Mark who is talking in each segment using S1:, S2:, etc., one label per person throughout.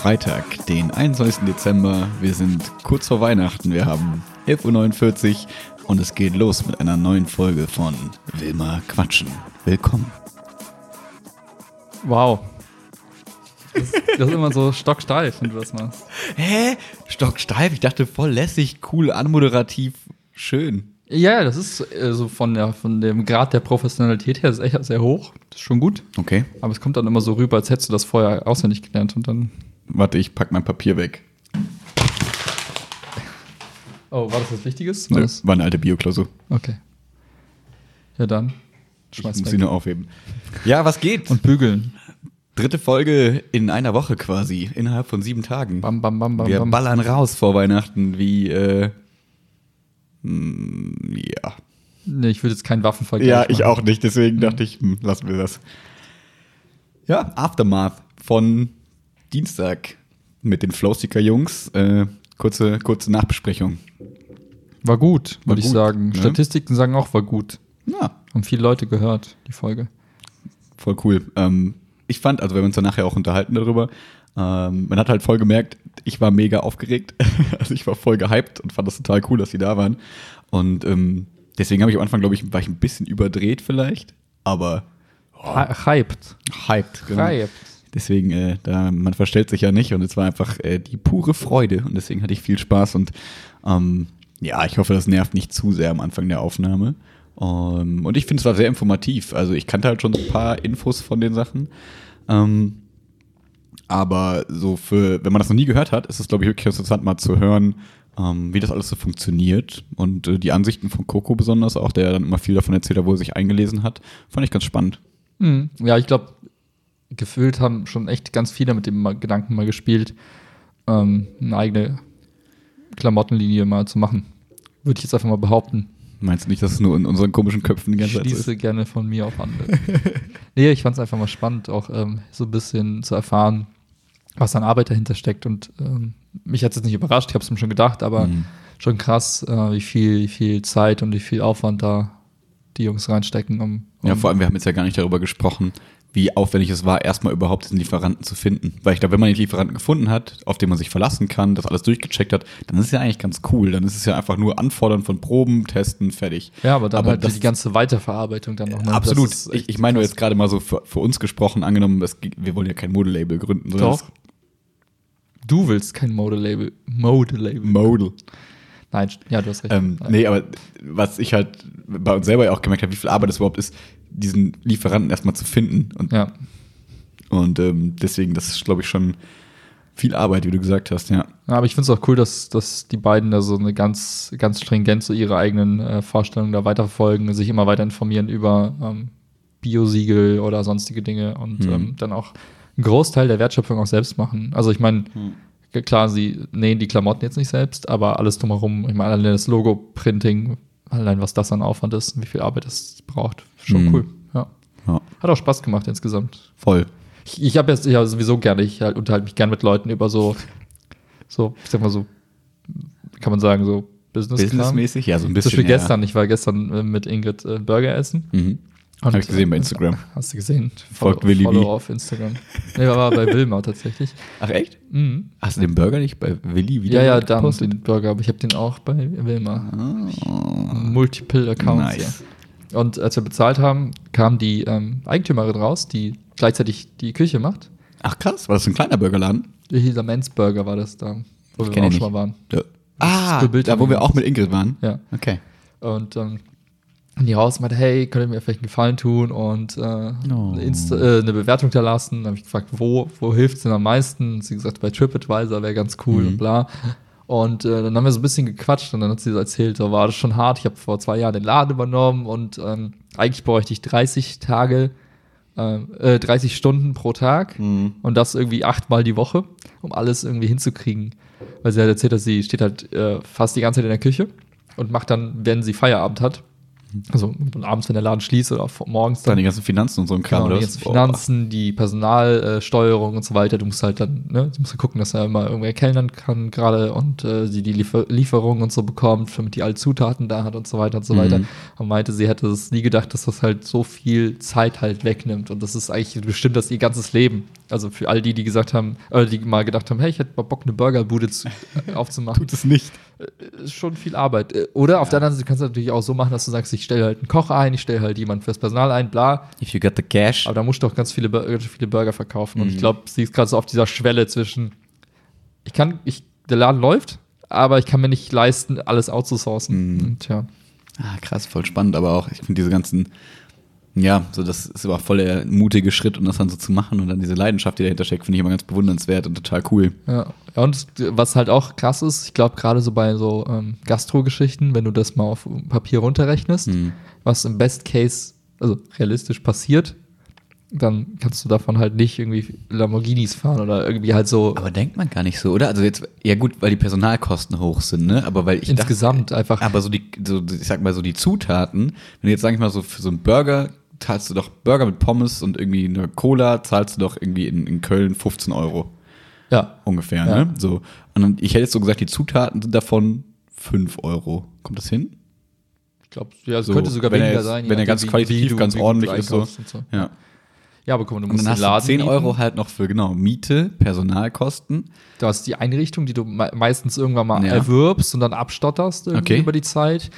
S1: Freitag, den 21. Dezember. Wir sind kurz vor Weihnachten. Wir haben 11.49 Uhr und es geht los mit einer neuen Folge von Wilma Quatschen. Willkommen.
S2: Wow. Das, das ist immer so stocksteif, wenn du das machst.
S1: Hä? Stocksteif? Ich dachte voll lässig, cool, anmoderativ, schön.
S2: Ja, das ist äh, so von, der, von dem Grad der Professionalität her ist echt sehr hoch. Das ist schon gut.
S1: Okay.
S2: Aber es kommt dann immer so rüber, als hättest du das vorher auswendig gelernt und dann.
S1: Warte, ich pack mein Papier weg.
S2: Oh, war das was Wichtiges?
S1: Nö,
S2: War das?
S1: war eine alte Bioklausur.
S2: Okay. Ja, dann.
S1: Ich
S2: Schmeiß
S1: muss
S2: weg.
S1: sie nur aufheben. Ja, was geht?
S2: Und bügeln.
S1: Dritte Folge in einer Woche quasi, innerhalb von sieben Tagen.
S2: Bam, bam, bam, bam,
S1: Wir
S2: bam.
S1: ballern raus vor Weihnachten wie, äh, mm, ja.
S2: Nee, ich würde jetzt keinen Waffenvergleich
S1: Ja, ich
S2: machen.
S1: auch nicht, deswegen dachte ich, hm, lassen wir das. Ja, Aftermath von Dienstag mit den Flowseeker-Jungs. Äh, kurze, kurze Nachbesprechung.
S2: War gut, würde ich
S1: gut,
S2: sagen.
S1: ne?
S2: Statistiken sagen auch, war gut.
S1: Ja,
S2: Haben viele Leute gehört, die Folge.
S1: voll cool. Ähm, ich fand, also wir haben uns dann nachher auch unterhalten darüber, ähm, man hat halt voll gemerkt, ich war mega aufgeregt. also ich war voll gehypt und fand das total cool, dass die da waren. Und ähm, deswegen habe ich am Anfang, glaube ich, war ich ein bisschen überdreht vielleicht, aber
S2: Hy- Hyped.
S1: hyped. genau.
S2: Hyped.
S1: Deswegen, äh, da, man verstellt sich ja nicht und es war einfach äh, die pure Freude und deswegen hatte ich viel Spaß und ähm, ja, ich hoffe, das nervt nicht zu sehr am Anfang der Aufnahme. Ähm, und ich finde, es war sehr informativ. Also ich kannte halt schon so ein paar Infos von den Sachen. Ähm, aber so für, wenn man das noch nie gehört hat, ist es, glaube ich, wirklich interessant, mal zu hören, ähm, wie das alles so funktioniert. Und äh, die Ansichten von Coco besonders auch, der dann immer viel davon erzählt hat, wo er sich eingelesen hat, fand ich ganz spannend.
S2: Mhm. Ja, ich glaube, gefühlt haben schon echt ganz viele mit dem Gedanken mal gespielt, ähm, eine eigene Klamottenlinie mal zu machen. Würde ich jetzt einfach mal behaupten.
S1: Meinst du nicht, dass es nur in unseren komischen Köpfen die
S2: Ich
S1: ganze Zeit ist?
S2: schließe gerne von mir auf andere. nee, ich fand es einfach mal spannend, auch ähm, so ein bisschen zu erfahren, was an Arbeit dahinter steckt. Und ähm, mich hat es jetzt nicht überrascht, ich habe es mir schon gedacht, aber
S1: Mhm.
S2: schon krass, äh, wie, viel, wie viel Zeit und wie viel Aufwand da die Jungs reinstecken, um, um
S1: Ja, vor allem, wir haben jetzt ja gar nicht darüber gesprochen, wie aufwendig es war, erstmal überhaupt diesen Lieferanten zu finden. Weil ich glaube, wenn man den Lieferanten gefunden hat, auf den man sich verlassen kann, das alles durchgecheckt hat, dann ist es ja eigentlich ganz cool. Dann ist es ja einfach nur Anfordern von Proben, testen, fertig.
S2: Ja, aber dann
S1: Aber
S2: halt
S1: das-
S2: die ganze Weiterverarbeitung dann noch. Ne?
S1: Absolut.
S2: Das
S1: Ich, ich meine nur jetzt gerade mal so für, für uns gesprochen, angenommen, das, wir wollen ja kein Modelabel gründen.
S2: Doch. Du willst kein Mode-Label. Mode-Label.
S1: das- Model.
S2: Nein, ja, du hast recht.
S1: Ähm,
S2: Nein.
S1: nee, aber was ich halt bei uns selber ja auch gemerkt habe, wie viel Arbeit es überhaupt ist, diesen Lieferanten erstmal zu finden. Und
S2: Ja.
S1: Und ähm, deswegen, das ist, glaube ich, schon viel Arbeit, wie du gesagt hast, ja.
S2: Ja, aber ich finde es auch cool, dass, dass die beiden da so eine ganz, ganz stringent so ihre eigenen äh, Vorstellungen da weiterverfolgen, sich immer weiter informieren über ähm, Biosiegel oder sonstige Dinge und
S1: Mhm.
S2: ähm, dann auch einen Großteil der Wertschöpfung auch selbst machen. Also ich meine,
S1: Mhm.
S2: klar, sie nähen die Klamotten jetzt nicht selbst, aber alles drumherum, ich meine, das Logo-Printing, allein was das an Aufwand ist, und wie viel Arbeit das braucht, schon
S1: Mhm.
S2: cool. Ja.
S1: ja.
S2: Hat auch Spaß gemacht insgesamt.
S1: Voll.
S2: Ich, ich habe jetzt ja sowieso gerne, ich halt, unterhalte mich gerne mit Leuten über so, so, ich sag mal so, kann man sagen, so Business.
S1: Businessmäßig? Ja, so ein
S2: Zum
S1: bisschen.
S2: Beispiel
S1: ja.
S2: gestern, ich war gestern äh, mit Ingrid äh, Burger essen.
S1: Mhm. Hab ich gesehen bei Instagram.
S2: Hast du gesehen?
S1: Folgt
S2: Follow-
S1: Willi
S2: Follow auf Instagram. Nee, war bei Wilma tatsächlich.
S1: Ach, echt?
S2: Mhm.
S1: Hast du den Burger nicht bei Willi wieder
S2: Ja, ja, dann
S1: gepostet?
S2: den Burger, aber ich habe den auch bei Wilma.
S1: Oh,
S2: Multiple Accounts.
S1: nice.
S2: Ja. Und als wir bezahlt haben, kam die ähm, Eigentümerin raus, die gleichzeitig die Küche macht.
S1: Ach, krass. War das ein kleiner Burgerladen?
S2: Dieser Men's Burger war das da, wo wir
S1: kenn
S2: auch schon mal waren.
S1: Ja. Ah, da wo
S2: haben
S1: wir
S2: wir
S1: auch mit Ingrid waren?
S2: Ja.
S1: Okay.
S2: Und ähm, die raus und meinte, hey, könnt ihr mir vielleicht einen Gefallen tun und äh,
S1: Oh.
S2: eine, Insta äh, eine Bewertung da lassen. Dann habe ich gefragt, wo, wo hilft es denn am meisten? Sie hat gesagt, bei TripAdvisor wäre ganz cool
S1: Mhm.
S2: und bla. Und äh, dann haben wir so ein bisschen gequatscht und dann hat sie so erzählt, so war das schon hart. Ich habe vor zwei Jahren den Laden übernommen und ähm, eigentlich bräuchte ich 30 Tage, ähm, äh, 30 Stunden pro Tag
S1: Mhm.
S2: und das irgendwie achtmal die Woche, um alles irgendwie hinzukriegen. Weil sie hat erzählt, dass sie steht halt äh, fast die ganze Zeit in der Küche und macht dann, wenn sie Feierabend hat, also abends, wenn der Laden schließt oder morgens
S1: Dann
S2: dann,
S1: die ganzen Finanzen und so ein Kram,
S2: genau,
S1: oder
S2: die ganzen Finanzen, die Personalsteuerung und so weiter. Du musst halt dann, ne, du musst halt gucken, dass er immer irgendwer kellnern kann gerade und äh, sie die Liefer Lieferung und so bekommt, damit die alle Zutaten da hat und so weiter und so
S1: Mhm.
S2: weiter. Und meinte, sie hätte es nie gedacht, dass das halt so viel Zeit halt wegnimmt und das ist eigentlich bestimmt das ihr ganzes Leben. Also für all die, die gesagt haben, äh, die mal gedacht haben, hey, ich hätte mal Bock, eine Burgerbude zu, äh, aufzumachen.
S1: Tut es nicht.
S2: Äh, Ist schon viel Arbeit. Äh, Oder auf der anderen Seite kannst du natürlich auch so machen, dass du sagst, ich stelle halt einen Koch ein, ich stelle halt jemanden fürs Personal ein, bla.
S1: If you got the cash.
S2: Aber da musst du doch ganz viele, ganz viele Burger verkaufen. Und
S1: Mhm.
S2: ich glaube, sie ist gerade so auf dieser Schwelle zwischen, ich kann, ich, der Laden läuft, aber ich kann mir nicht leisten, alles outzusourcen.
S1: Mhm.
S2: Und ja.
S1: Ah, krass, voll spannend, aber auch, ich finde diese ganzen, ja, so das ist aber voll der mutige Schritt, um das dann so zu machen und dann diese Leidenschaft, die dahinter steckt, finde ich immer ganz bewundernswert und total cool.
S2: Ja, und was halt auch krass ist, ich glaube gerade so bei so ähm, Gastro-Geschichten, wenn du das mal auf Papier runterrechnest,
S1: Mhm.
S2: was im Best Case, also realistisch passiert, dann kannst du davon halt nicht irgendwie Lamborghinis fahren oder irgendwie halt so
S1: Aber denkt man gar nicht so, oder? Also jetzt, ja gut, weil die Personalkosten hoch sind, ne? Aber weil ich
S2: insgesamt einfach.
S1: dachte, aber so die, so, ich sag mal so die Zutaten, wenn du jetzt sag ich mal so für so einen Burger zahlst du doch Burger mit Pommes und irgendwie eine Cola, zahlst du doch irgendwie in, in Köln 15 Euro
S2: ja,
S1: ungefähr,
S2: Ja.
S1: ne? So. Und dann, ich hätte jetzt so gesagt, die Zutaten sind davon 5 Euro. Kommt das hin?
S2: ich glaube, ja, es
S1: So,
S2: könnte sogar
S1: er
S2: weniger
S1: jetzt-
S2: sein.
S1: wenn er ganz qualitativ ganz ordentlich ist, so.
S2: und so.
S1: Ja.
S2: Ja, aber guck mal, du
S1: Und
S2: musst
S1: dann
S2: den
S1: hast
S2: Laden
S1: du 10
S2: mieten.
S1: Euro halt noch für, genau, Miete, Personalkosten.
S2: Du hast die Einrichtung, die du me meistens irgendwann mal
S1: Ja.
S2: erwirbst und dann abstotterst irgendwie
S1: Okay.
S2: über die Zeit.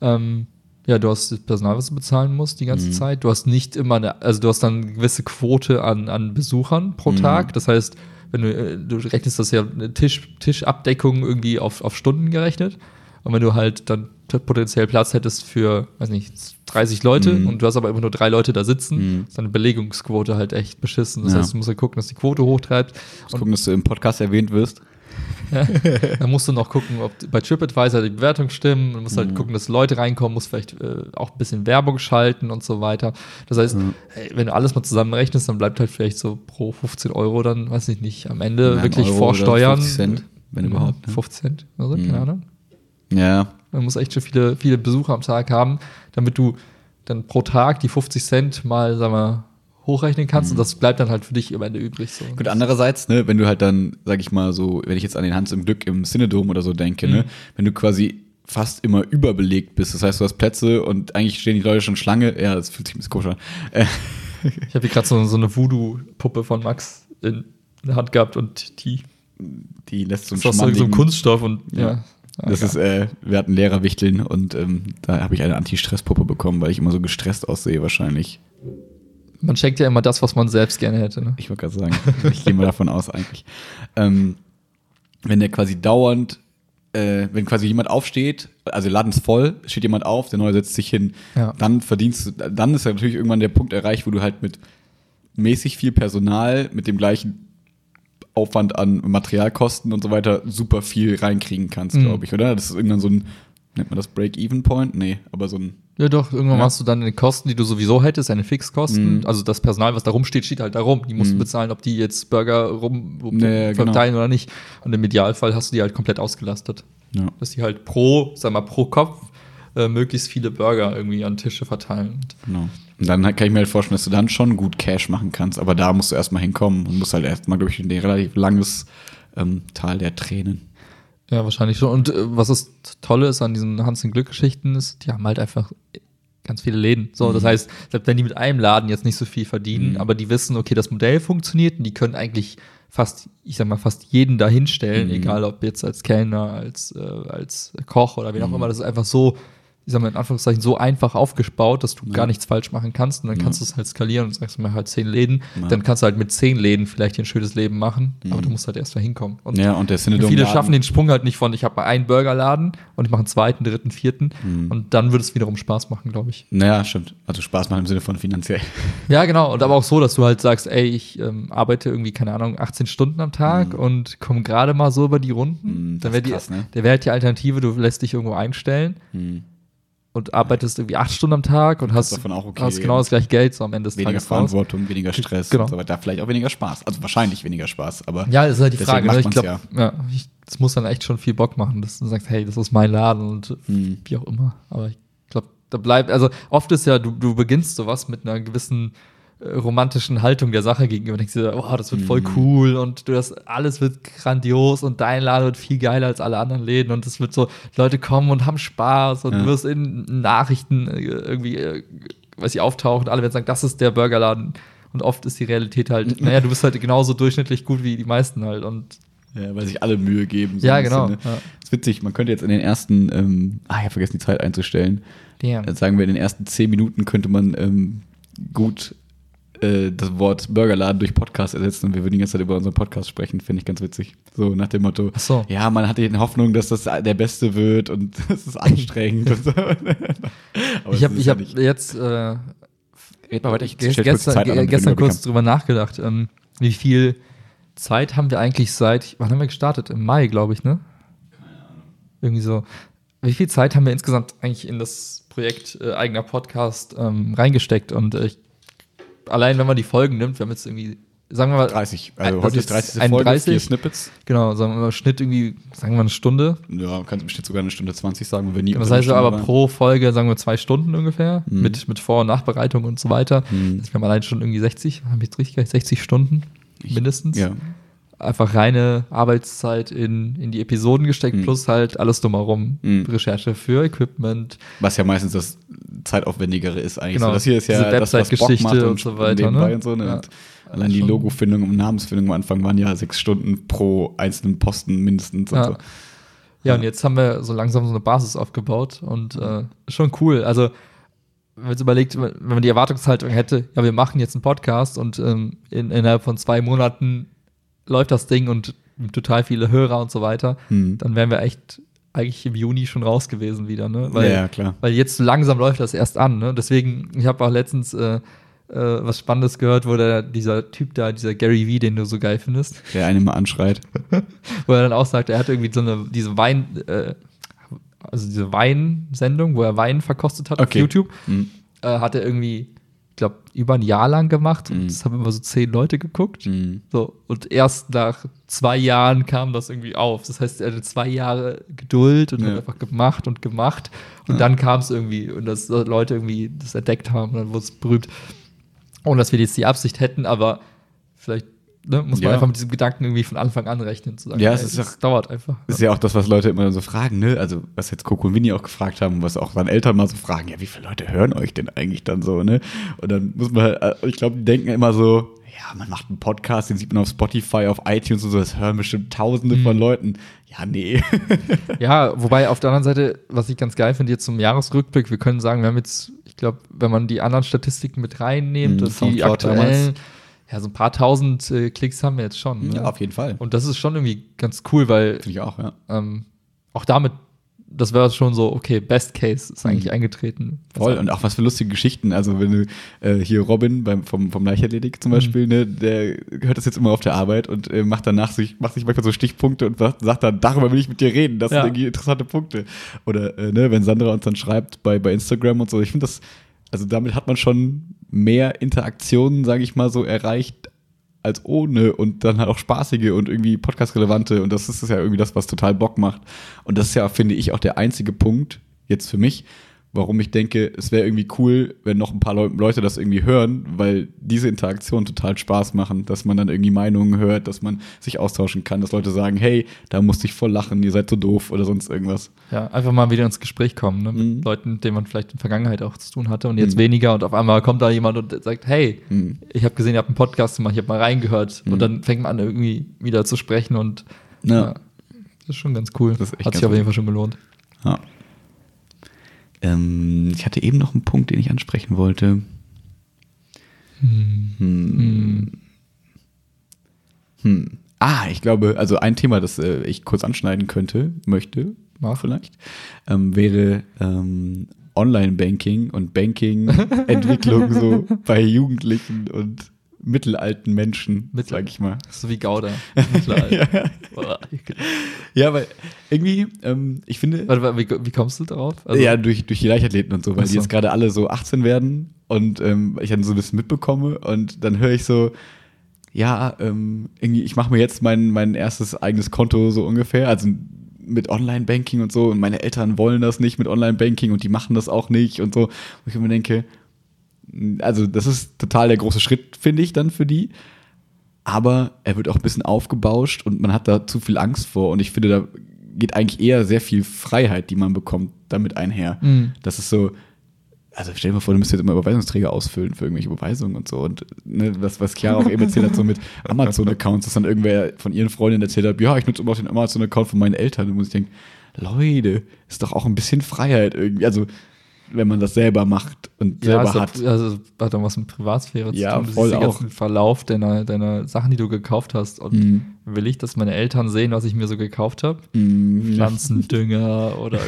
S2: Ähm, ja, du hast das Personal, was du bezahlen musst die ganze
S1: Mhm.
S2: Zeit. Du hast nicht immer eine, also du hast dann eine gewisse Quote an, an Besuchern pro
S1: Mhm.
S2: Tag. Das heißt, wenn du, äh, du rechnest das ja Tisch, Tischabdeckung irgendwie auf, auf Stunden gerechnet. Und wenn du halt dann potenziell Platz hättest für, weiß nicht, 30 Leute
S1: Mhm.
S2: und du hast aber immer nur drei Leute da sitzen,
S1: Mhm.
S2: ist deine Belegungsquote halt echt beschissen. Das
S1: Ja.
S2: heißt, du musst ja gucken, dass die Quote hochtreibt.
S1: Muss gucken, dass du im Podcast erwähnt wirst.
S2: Dann musst du noch gucken, ob bei TripAdvisor die Bewertungen stimmen. Du musst
S1: Mhm.
S2: halt gucken, dass Leute reinkommen, musst vielleicht äh, auch ein bisschen Werbung schalten und so weiter. Das heißt,
S1: Mhm.
S2: ey, wenn du alles mal zusammenrechnest, dann bleibt halt vielleicht so pro 15 Euro dann, weiß ich nicht, am Ende
S1: Ja,
S2: wirklich
S1: Euro
S2: vor
S1: oder
S2: Steuern.
S1: 50 Cent, wenn
S2: ja,
S1: überhaupt, ne?
S2: 50 Cent, also,
S1: Mhm.
S2: keine Ahnung.
S1: Ja,
S2: Man muss echt schon viele, viele Besucher am Tag haben, damit du dann pro Tag die 50 Cent mal, sag mal, hochrechnen kannst und das bleibt dann halt für dich am Ende übrig. So.
S1: Mhm. Gut, andererseits, ne, wenn du halt dann, sag ich mal so, wenn ich jetzt an den Hans im Glück im Synodom oder so denke, ne, wenn du quasi fast immer überbelegt bist, das heißt, du hast Plätze und eigentlich stehen die Leute schon Schlange, ja, das fühlt sich ein bisschen komisch an. Äh,
S2: Ich habe hier gerade so, so eine Voodoo-Puppe von Max in der Hand gehabt und die
S1: die lässt so
S2: ist
S1: einen
S2: aus so, so
S1: schmandligen-
S2: Kunststoff und ja.
S1: Ja. Das
S2: Ja.
S1: ist, äh, wir hatten Lehrerwichteln und ähm, da habe ich eine Anti-Stress-Puppe bekommen, weil ich immer so gestresst aussehe wahrscheinlich.
S2: Man schenkt ja immer das, was man selbst gerne hätte. Ne?
S1: Ich wollte gerade sagen, ich gehe mal davon aus eigentlich. Ähm, wenn der quasi dauernd, äh, wenn quasi jemand aufsteht, also der Laden ist voll, steht jemand auf, der Neue setzt sich hin,
S2: Ja.
S1: dann verdienst du, dann ist ja natürlich irgendwann der Punkt erreicht, wo du halt mit mäßig viel Personal, mit dem gleichen Aufwand an Materialkosten und so weiter super viel reinkriegen kannst,
S2: Mhm.
S1: glaube ich, oder? Das ist irgendwann so ein, nennt man das Break-Even-Point? Nee, aber so ein,
S2: Ja, doch, irgendwann
S1: Ja.
S2: hast du dann die Kosten, die du sowieso hättest, deine Fixkosten.
S1: Mhm.
S2: Also das Personal, was da rumsteht, steht halt da rum. Die musst du
S1: Mhm.
S2: bezahlen, ob die jetzt Burger rum
S1: Ja, genau.
S2: verteilen oder nicht. Und im Idealfall hast du die halt komplett ausgelastet.
S1: ja.
S2: Dass die halt pro, sag mal, pro Kopf äh, möglichst viele Burger irgendwie an Tische verteilen.
S1: Genau. Und dann kann ich mir halt vorstellen, dass du dann schon gut Cash machen kannst, aber da musst du erstmal hinkommen und musst halt erstmal durch ein relativ langes ähm, Tal der Tränen.
S2: Ja, wahrscheinlich schon. Und äh, was das Tolle ist an diesen Hans in Glück-Geschichten ist, die haben halt einfach ganz viele Läden. So, das
S1: Mhm.
S2: heißt, selbst wenn die mit einem Laden jetzt nicht so viel verdienen,
S1: Mhm.
S2: aber die wissen, okay, das Modell funktioniert und die können eigentlich fast, ich sag mal, fast jeden da hinstellen,
S1: Mhm.
S2: egal ob jetzt als Kellner, als, äh, als Koch oder wie auch
S1: Mhm.
S2: immer. Das ist einfach so, ich sag mal in Anführungszeichen, so einfach aufgebaut, dass du
S1: Ja.
S2: gar nichts falsch machen kannst. Und dann
S1: Ja.
S2: kannst du es halt skalieren und sagst mir halt zehn Läden.
S1: Ja.
S2: Dann kannst du halt mit zehn Läden vielleicht hier ein schönes Leben machen, aber
S1: Mhm.
S2: du musst halt erst da hinkommen. Und
S1: Ja, und der Synodom
S2: Viele schaffen den Sprung halt nicht von, ich habe mal einen Burgerladen und ich mache einen zweiten, dritten, vierten.
S1: Mhm.
S2: Und dann würde es wiederum Spaß machen, glaube ich.
S1: Naja, stimmt. Also Spaß machen im Sinne von finanziell.
S2: Ja, genau. Und aber auch so, dass du halt sagst, ey, ich ähm, arbeite irgendwie, keine Ahnung, 18 Stunden am Tag und komme gerade mal so über die Runden.
S1: Mhm,
S2: dann wäre
S1: ne?
S2: der wäre halt die Alternative, du lässt dich irgendwo einstellen
S1: Hm.
S2: Und arbeitest irgendwie acht Stunden am Tag und hast,
S1: davon auch okay
S2: hast genau das gleiche Geld so am Ende des
S1: Weniger
S2: Tages raus.
S1: Verantwortung, weniger Stress
S2: Genau.
S1: und so weiter. Vielleicht auch weniger Spaß. Also wahrscheinlich weniger Spaß, aber
S2: Ja, das ist halt die Frage. Ne? Ich
S1: man's
S2: glaube, ja. ich, das muss dann echt schon viel Bock machen, dass du sagst, hey, das ist mein Laden und
S1: Hm.
S2: wie auch immer. Aber ich glaube, da bleibt, also oft ist ja, du, du beginnst sowas mit einer gewissen romantischen Haltung der Sache gegenüber. Denkst dir, oh, das wird voll
S1: Mhm.
S2: cool und du das alles wird grandios und dein Laden wird viel geiler als alle anderen Läden und es wird so, Leute kommen und haben Spaß und
S1: Ja.
S2: du wirst in Nachrichten äh, irgendwie, äh, weiß ich, auftauchen, alle werden sagen, das ist der Burgerladen Und oft ist die Realität halt, naja, du bist halt genauso durchschnittlich gut wie die meisten halt. Und
S1: Ja, weil sich alle Mühe geben.
S2: Ja,
S1: ein
S2: genau,
S1: bisschen, ne?
S2: ja.
S1: Ist witzig, man könnte jetzt in den ersten, ähm, ah, ich habe vergessen, die Zeit einzustellen.
S2: Damn.
S1: Sagen wir, in den ersten zehn Minuten könnte man ähm, gut äh, das Wort Burgerladen durch Podcast ersetzen und wir würden die ganze Zeit über unseren Podcast sprechen, finde ich ganz witzig. So nach dem Motto,
S2: so.
S1: ja, man hatte die Hoffnung, dass das der Beste wird und das ist anstrengend und so. Aber
S2: ich
S1: es
S2: habe
S1: ja
S2: hab jetzt äh,
S1: Red mal weiter, ich
S2: ge-
S1: stell kurz
S2: gestern,
S1: Zeit an,
S2: ge- gestern kurz drüber nachgedacht, ähm, wie viel Zeit haben wir eigentlich seit, wann haben wir gestartet? Im Mai, glaube ich, ne? Irgendwie so. Wie viel Zeit haben wir insgesamt eigentlich in das Projekt äh, eigener Podcast ähm, reingesteckt? Und äh, ich, allein wenn man die Folgen nimmt, wir haben jetzt irgendwie, sagen wir mal,
S1: 30,
S2: Ein-
S1: also heute ist
S2: ist
S1: 30. Folge,
S2: 31.
S1: vier Snippets.
S2: genau, sagen wir mal, Schnitt irgendwie, sagen wir mal eine Stunde.
S1: Ja, man kann bestimmt sogar eine Stunde 20 sagen, wenn wir nie
S2: Das heißt aber
S1: Stunde waren.
S2: pro Folge, sagen wir zwei Stunden ungefähr,
S1: Mhm.
S2: mit, mit Vor- und Nachbereitung und so weiter.
S1: Mhm.
S2: Das wir haben allein schon irgendwie 60, haben wir jetzt richtig gerechnet? 60 Stunden
S1: Ich-
S2: mindestens.
S1: Ja.
S2: Einfach reine Arbeitszeit in, in die Episoden gesteckt,
S1: Mhm.
S2: plus halt alles drumherum.
S1: Mhm.
S2: Recherche für Equipment.
S1: Was ja meistens das zeitaufwendigere ist eigentlich.
S2: Genau.
S1: So, das hier ist ja
S2: Diese
S1: das, was Bock macht
S2: und so weiter, ne?
S1: Und so, ne?
S2: Ja.
S1: Und allein die. Logofindung und Namensfindung am Anfang waren ja sechs Stunden pro einzelnen Posten mindestens.
S2: Ja.
S1: Und so.
S2: Ja, und jetzt haben wir so langsam so eine Basis aufgebaut und äh, schon cool. Also, wenn man jetzt überlegt, wenn man die Erwartungshaltung hätte, ja, wir machen jetzt einen Podcast und ähm, in, innerhalb von zwei Monaten läuft das Ding und total viele Hörer und so weiter,
S1: Hm.
S2: dann wären wir echt eigentlich im Juni schon raus gewesen wieder, ne? Weil,
S1: ja, klar.
S2: weil jetzt so langsam läuft das erst an, ne? Deswegen, ich habe auch letztens äh, äh, was Spannendes gehört, wo der, dieser Typ da, dieser Gary Vee, den du so geil findest,
S1: Der eine mal anschreit.
S2: wo er dann auch sagt, er hat irgendwie so eine, diese Wein, äh, also diese Weinsendung, wo er Wein verkostet hat
S1: Okay.
S2: auf YouTube,
S1: Hm.
S2: äh, hat er irgendwie, glaube, über ein Jahr lang gemacht und
S1: Mhm.
S2: das haben immer so zehn Leute geguckt.
S1: Hm.
S2: So, und erst nach zwei Jahren kam das irgendwie auf. Das heißt, er hatte zwei Jahre Geduld und
S1: Ja.
S2: hat einfach gemacht und gemacht. Und
S1: Ja.
S2: dann kam es irgendwie, und dass Leute irgendwie das entdeckt haben und dann wurde es berühmt. Ohne dass wir jetzt die Absicht hätten, aber vielleicht ne, muss man
S1: Ja.
S2: einfach mit diesem Gedanken irgendwie von Anfang an rechnen. Zu sagen,
S1: Ja,
S2: ey,
S1: es ist
S2: das
S1: auch-
S2: dauert einfach.
S1: Das ist ja auch das, was Leute immer so fragen, ne? Also, was jetzt Coco und Winnie auch gefragt haben, was auch dann Eltern mal so fragen, ja, wie viele Leute hören euch denn eigentlich dann so, ne? Und dann muss man halt, äh, ich glaube, die denken immer so, ja, man macht einen Podcast, den sieht man auf Spotify, auf iTunes und so, das hören bestimmt tausende
S2: Mhm.
S1: von Leuten. Ja, nee.
S2: Ja, wobei auf der anderen Seite, was ich ganz geil finde, jetzt zum Jahresrückblick, wir können sagen, wir haben jetzt, ich glaube, wenn man die anderen Statistiken mit reinnimmt,
S1: Mhm,
S2: dass die aktuellen, ja, so ein paar tausend äh, Klicks haben wir jetzt schon. Ne?
S1: ja, auf jeden Fall.
S2: Und das ist schon irgendwie ganz cool, weil
S1: Finde ich auch, ja.
S2: ähm, auch damit, das wäre schon so, okay, Best Case ist eigentlich
S1: Mhm.
S2: eingetreten.
S1: Voll, und auch was für lustige Geschichten. Also, wenn du äh, hier Robin beim, vom, vom Leichtathletik
S2: Mhm.
S1: zum Beispiel, ne, der hört das jetzt immer auf der Arbeit und äh, macht danach sich, macht sich manchmal so Stichpunkte und sagt, sagt dann, darüber will ich mit dir reden. Das
S2: Ja.
S1: sind irgendwie interessante Punkte. Oder äh, ne, wenn Sandra uns dann schreibt bei, bei Instagram und so, ich finde das, also damit hat man schon mehr Interaktionen, sage ich mal so, erreicht als ohne und dann halt auch spaßige und irgendwie podcast-relevante und das ist ja irgendwie das, was total Bock macht. Und das ist ja, finde ich, auch der einzige Punkt, jetzt für mich, warum ich denke, es wäre irgendwie cool, wenn noch ein paar Leu Leute das irgendwie hören, weil diese Interaktionen total Spaß machen, dass man dann irgendwie Meinungen hört, dass man sich austauschen kann, dass Leute sagen, hey, da musste ich voll lachen, ihr seid so doof oder sonst irgendwas.
S2: ja, einfach mal wieder ins Gespräch kommen, ne? mit
S1: Mhm.
S2: Leuten, mit denen man vielleicht in der Vergangenheit auch zu tun hatte und jetzt
S1: Mhm.
S2: weniger und auf einmal kommt da jemand und sagt, hey,
S1: Mhm.
S2: ich habe gesehen, ihr habt einen Podcast gemacht, ich habe mal reingehört
S1: Mhm.
S2: und dann fängt man an, irgendwie wieder zu sprechen und
S1: Ja.
S2: ja, das ist schon ganz cool. Hat sich auf jeden. Fall schon gelohnt.
S1: Ja. Ähm, ich hatte eben noch einen Punkt, den ich ansprechen wollte.
S2: Hm.
S1: Hm. Hm. Ah, ich glaube, also ein Thema, das äh, ich kurz anschneiden könnte, möchte,
S2: Mach.
S1: vielleicht, ähm, wäre ähm, Online-Banking und Banking-Entwicklung so bei Jugendlichen und mittelalten Menschen,
S2: Mittel-
S1: sag ich mal.
S2: So wie. Klar.
S1: Ja. Weil irgendwie, ähm, ich finde,
S2: Warte, warte, wie, wie kommst du drauf? Also,
S1: ja, durch, durch die Leichtathleten und so, weil
S2: Ach
S1: die
S2: so.
S1: jetzt gerade alle so 18 werden und ähm, ich dann so ein bisschen mitbekomme und dann höre ich so, ja, ähm, irgendwie, ich mache mir jetzt mein, mein erstes eigenes Konto so ungefähr, also mit Online-Banking und so und meine Eltern wollen das nicht mit Online-Banking und die machen das auch nicht und so, wo ich mir denke, also das ist total der große Schritt, finde ich, dann für die. Aber er wird auch ein bisschen aufgebauscht und man hat da zu viel Angst vor. Und ich finde, da geht eigentlich eher sehr viel Freiheit, die man bekommt, damit einher.
S2: Mhm.
S1: Das ist so, also stell dir mal vor, du müsstest jetzt immer Überweisungsträger ausfüllen für irgendwelche Überweisungen und so. Und ne, was, was Chiara auch eben erzählt hat, so mit Amazon-Accounts, dass dann irgendwer von ihren Freundinnen erzählt hat, ja, ich nutze immer auch den Amazon-Account von meinen Eltern. Und muss ich denken, Leute, ist doch auch ein bisschen Freiheit irgendwie. Also wenn man das selber macht und
S2: Ja,
S1: selber
S2: es
S1: hat.
S2: also, hat auch was mit Privatsphäre
S1: Ja,
S2: zu tun. Du
S1: voll
S2: siehst den
S1: auch.
S2: ganzen Verlauf deiner, deiner Sachen, die du gekauft hast. Und
S1: Mhm.
S2: will ich, dass meine Eltern sehen, was ich mir so gekauft habe?
S1: Mm,
S2: Pflanzendünger oder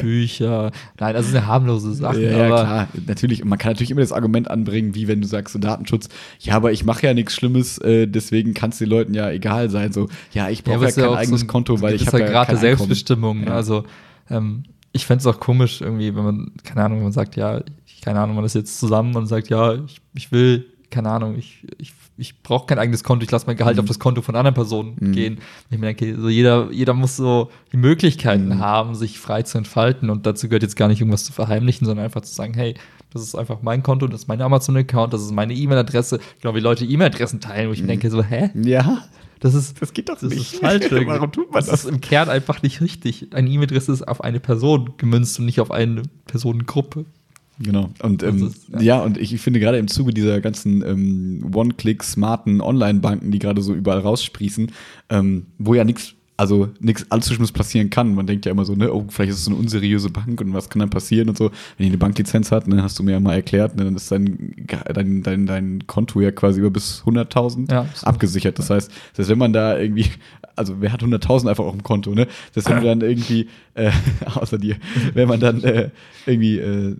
S2: Bücher. Nein, das sind ja harmlose Sachen.
S1: Ja, ja, klar, natürlich. Und man kann natürlich immer das Argument anbringen, wie wenn du sagst, so Datenschutz, ja, aber ich mache ja nichts Schlimmes, äh, deswegen kann es den Leuten ja egal sein. So, ja, ich
S2: Ja,
S1: brauche ja,
S2: ist
S1: kein eigenes
S2: so ein
S1: Konto, weil ich habe ja
S2: Grad der. Selbstbestimmung.
S1: Ja.
S2: Also ähm, ich fände es auch komisch irgendwie, wenn man, keine Ahnung, wenn man sagt, ja, ich, keine Ahnung, man ist jetzt zusammen und sagt, ja, ich, ich will, keine Ahnung, ich, ich, ich brauche kein eigenes Konto, ich lasse mein Gehalt
S1: Mhm.
S2: auf das Konto von anderen Personen
S1: Mhm.
S2: gehen. Ich mir denke, so jeder, jeder muss so die Möglichkeiten
S1: Mhm.
S2: haben, sich frei zu entfalten und dazu gehört jetzt gar nicht irgendwas zu verheimlichen, sondern einfach zu sagen, hey, das ist einfach mein Konto, das ist mein Amazon-Account, das ist meine E-Mail-Adresse. Genau wie Leute E-Mail-Adressen teilen, wo ich mir denke, so, hä?
S1: Ja,
S2: Das ist,
S1: das geht doch
S2: das
S1: nicht.
S2: ist falsch.
S1: Warum tut man
S2: das?
S1: das?
S2: ist im Kern einfach nicht richtig. Eine E-Mail-Adresse ist auf eine Person gemünzt und nicht auf eine Personengruppe.
S1: Genau. Und ähm,
S2: ist-
S1: ja.
S2: ja.
S1: und ich finde gerade im Zuge dieser ganzen ähm, One-Click smarten Online-Banken, die gerade so überall raussprießen, ähm, wo ja nichts, also nichts allzu Schlimmes passieren kann. Man denkt ja immer so, ne, oh, vielleicht ist es so eine unseriöse Bank und was kann dann passieren und so. Wenn die eine Banklizenz hat, ne, hast du mir ja mal erklärt, ne, dann ist dein, dein, dein, dein Konto ja quasi über bis 100.000
S2: Ja.
S1: abgesichert. Das heißt, das heißt, wenn man da irgendwie, also wer hat 100.000 einfach auf dem Konto, ne? Das heißt, wenn du dann irgendwie, äh, außer dir, wenn man dann äh, irgendwie äh,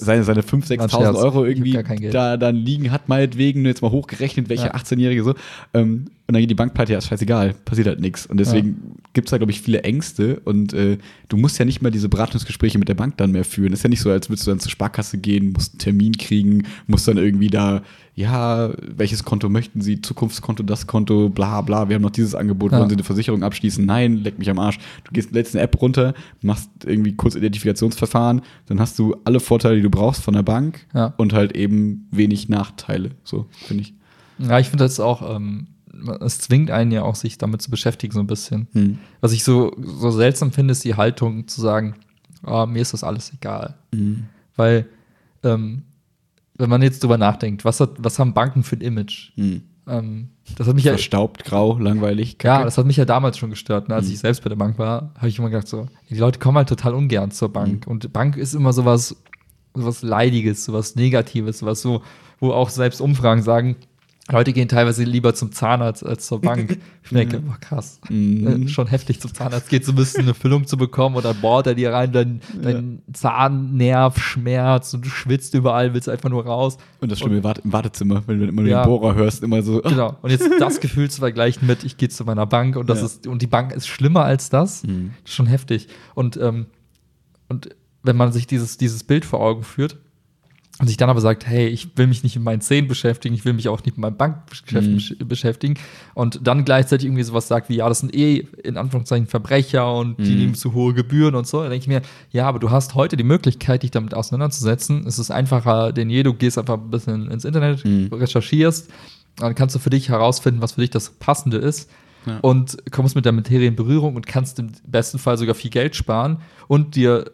S1: seine, seine 5.000,
S2: War ein
S1: 6.000
S2: Scherz.
S1: Euro irgendwie da dann liegen hat, meinetwegen, jetzt mal hochgerechnet, welche
S2: Ja.
S1: 18-Jährige so, ähm, und dann geht die Bank pleite, ja, ist scheißegal, passiert halt nichts. Und deswegen gibt's da, glaube ich, viele Ängste und äh, du musst ja nicht mal diese Beratungsgespräche mit der Bank dann mehr führen. Ist ja nicht so, als würdest du dann zur Sparkasse gehen, musst einen Termin kriegen, musst dann irgendwie da, ja, welches Konto möchten Sie, Zukunftskonto, das Konto, bla bla, wir haben noch dieses Angebot,
S2: Ja.
S1: wollen Sie eine Versicherung abschließen? Nein, leck mich am Arsch. Du gehst, eine App runter, machst irgendwie kurz Identifikationsverfahren, dann hast du alle Vorteile, die du brauchst von der Bank
S2: Ja.
S1: und halt eben wenig Nachteile, so, finde ich.
S2: Ja, ich finde das auch, ähm, es zwingt einen ja auch, sich damit zu beschäftigen, so ein bisschen.
S1: Hm.
S2: Was ich so, so seltsam finde, ist die Haltung zu sagen, ah, mir ist das alles egal.
S1: Mhm.
S2: Weil, ähm, wenn man jetzt drüber nachdenkt, was, hat, was haben Banken für ein Image?
S1: Hm.
S2: Ähm, das hat mich ja,
S1: Verstaubt, grau, langweilig.
S2: ja,
S1: Kacke.
S2: das hat mich ja damals schon gestört. Ne? Als
S1: Mhm.
S2: ich selbst bei der Bank war, habe ich immer gedacht, so, die Leute kommen halt total ungern zur Bank.
S1: Mhm.
S2: Und Bank ist immer sowas, sowas Leidiges, sowas Negatives, sowas so, wo auch selbst Umfragen sagen, Leute gehen teilweise lieber zum Zahnarzt als zur Bank. Ich denke, boah, krass.
S1: Mhm.
S2: Äh, schon heftig zum Zahnarzt gehen zu müssen, eine Füllung zu bekommen und dann bohrt er dir rein, dein, dein Zahnnerv schmerzt und du schwitzt überall, willst einfach nur raus.
S1: Und das Schlimme im Warte- im Wartezimmer, wenn du immer nur
S2: Ja.
S1: den Bohrer hörst, immer so.
S2: Genau. Und jetzt das Gefühl zu vergleichen mit, ich gehe zu meiner Bank und das
S1: Ja.
S2: ist, und die Bank ist schlimmer als das.
S1: Mhm.
S2: Das ist schon heftig. Und, ähm, und wenn man sich dieses, dieses Bild vor Augen führt und sich dann aber sagt, hey, ich will mich nicht mit meinen Zähnen beschäftigen, ich will mich auch nicht mit meinem Bankgeschäft
S1: Mhm.
S2: besch- beschäftigen und dann gleichzeitig irgendwie sowas sagt wie, ja, das sind eh in Anführungszeichen Verbrecher und die
S1: Mhm.
S2: nehmen zu hohe Gebühren und so, dann denke ich mir, ja, aber du hast heute die Möglichkeit, dich damit auseinanderzusetzen. Es ist einfacher denn je, du gehst einfach ein bisschen ins Internet,
S1: Mhm.
S2: recherchierst, dann kannst du für dich herausfinden, was für dich das Passende ist
S1: Ja.
S2: und kommst mit der Materie in Berührung und kannst im besten Fall sogar viel Geld sparen und dir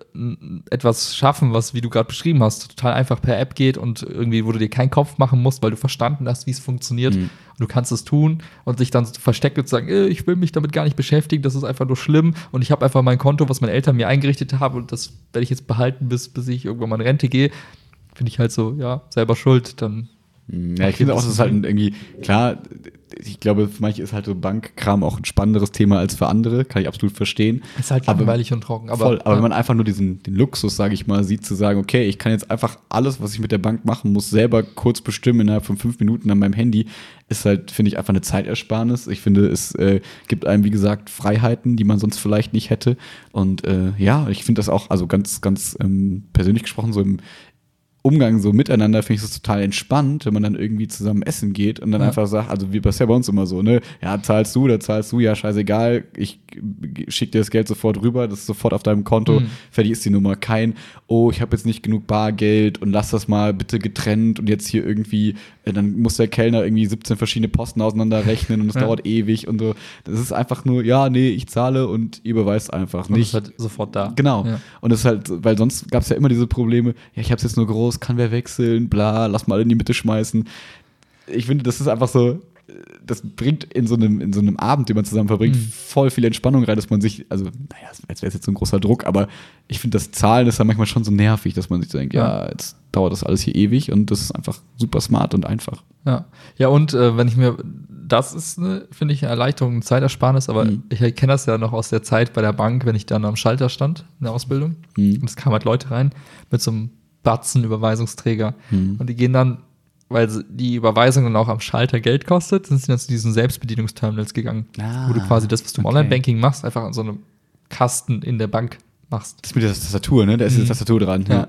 S2: etwas schaffen, was, wie du gerade beschrieben hast, total einfach per App geht und irgendwie, wo du dir keinen Kopf machen musst, weil du verstanden hast, wie es funktioniert
S1: Mhm.
S2: und du kannst es tun und sich dann versteckt und sagen, äh, ich will mich damit gar nicht beschäftigen, das ist einfach nur schlimm und ich habe einfach mein Konto, was meine Eltern mir eingerichtet haben und das werde ich jetzt behalten, bis, bis ich irgendwann mal in Rente gehe. Finde ich halt so, ja, selber schuld, dann
S1: Ja, ich finde auch, es ist halt irgendwie, klar, ich glaube, für manche ist halt so Bankkram auch ein spannenderes Thema als für andere, kann ich absolut verstehen.
S2: ist halt
S1: Aber-
S2: langweilig und trocken. Aber,
S1: Voll, aber
S2: ja.
S1: wenn man einfach nur diesen den Luxus, sage ich mal, sieht, zu sagen, okay, ich kann jetzt einfach alles, was ich mit der Bank machen muss, selber kurz bestimmen innerhalb von fünf Minuten an meinem Handy, ist halt, finde ich, einfach eine Zeitersparnis. Ich finde, es äh, gibt einem, wie gesagt, Freiheiten, die man sonst vielleicht nicht hätte. Und äh, ja, ich finde das auch, also ganz, ganz ähm, persönlich gesprochen, so im Umgang so miteinander finde ich das total entspannt, wenn man dann irgendwie zusammen essen geht und dann
S2: Ja.
S1: einfach sagt, also wie ja bei uns immer so, ne? Ja, zahlst du, da zahlst du, ja, scheißegal, ich schick dir das Geld sofort rüber, das ist sofort auf deinem Konto,
S2: Mhm.
S1: fertig ist die Nummer. Kein, oh, ich habe jetzt nicht genug Bargeld und lass das mal bitte getrennt und jetzt hier irgendwie, äh, dann muss der Kellner irgendwie 17 verschiedene Posten auseinanderrechnen und es
S2: Ja.
S1: dauert ewig und so. Das ist einfach nur, ja, nee, ich zahle und ihr beweist einfach
S2: Und
S1: nicht.
S2: ist halt sofort da.
S1: Genau.
S2: Ja.
S1: Und das ist halt, weil sonst gab es ja immer diese Probleme, ja, ich hab's jetzt nur groß, kann wer wechseln, bla, lass mal in die Mitte schmeißen. Ich finde, das ist einfach so, das bringt in so einem, in so einem Abend, den man zusammen verbringt,
S2: Mhm.
S1: voll viel Entspannung rein, dass man sich, also, naja, als wäre es jetzt so ein großer Druck, aber ich finde, das Zahlen ist ja manchmal schon so nervig, dass man sich so denkt, ja,
S2: Ja.
S1: jetzt dauert das alles hier ewig und das ist einfach super smart und einfach.
S2: Ja, ja und äh, wenn ich mir, das ist, finde ich, eine Erleichterung, eine Zeitersparnis, aber
S1: Mhm.
S2: ich kenne das ja noch aus der Zeit bei der Bank, wenn ich dann am Schalter stand in der Ausbildung
S1: Mhm.
S2: und es kamen halt Leute rein mit so einem Batzen Überweisungsträger
S1: Mhm.
S2: und die gehen dann, weil die Überweisung dann auch am Schalter Geld kostet, sind sie dann zu diesen Selbstbedienungsterminals gegangen,
S1: Ah,
S2: wo du quasi das, was du im
S1: okay.
S2: Online-Banking machst, einfach an so einem Kasten in der Bank machst.
S1: Das mit der Tastatur, ne? Da ist
S2: Mhm.
S1: eine Tastatur dran.
S2: Ja.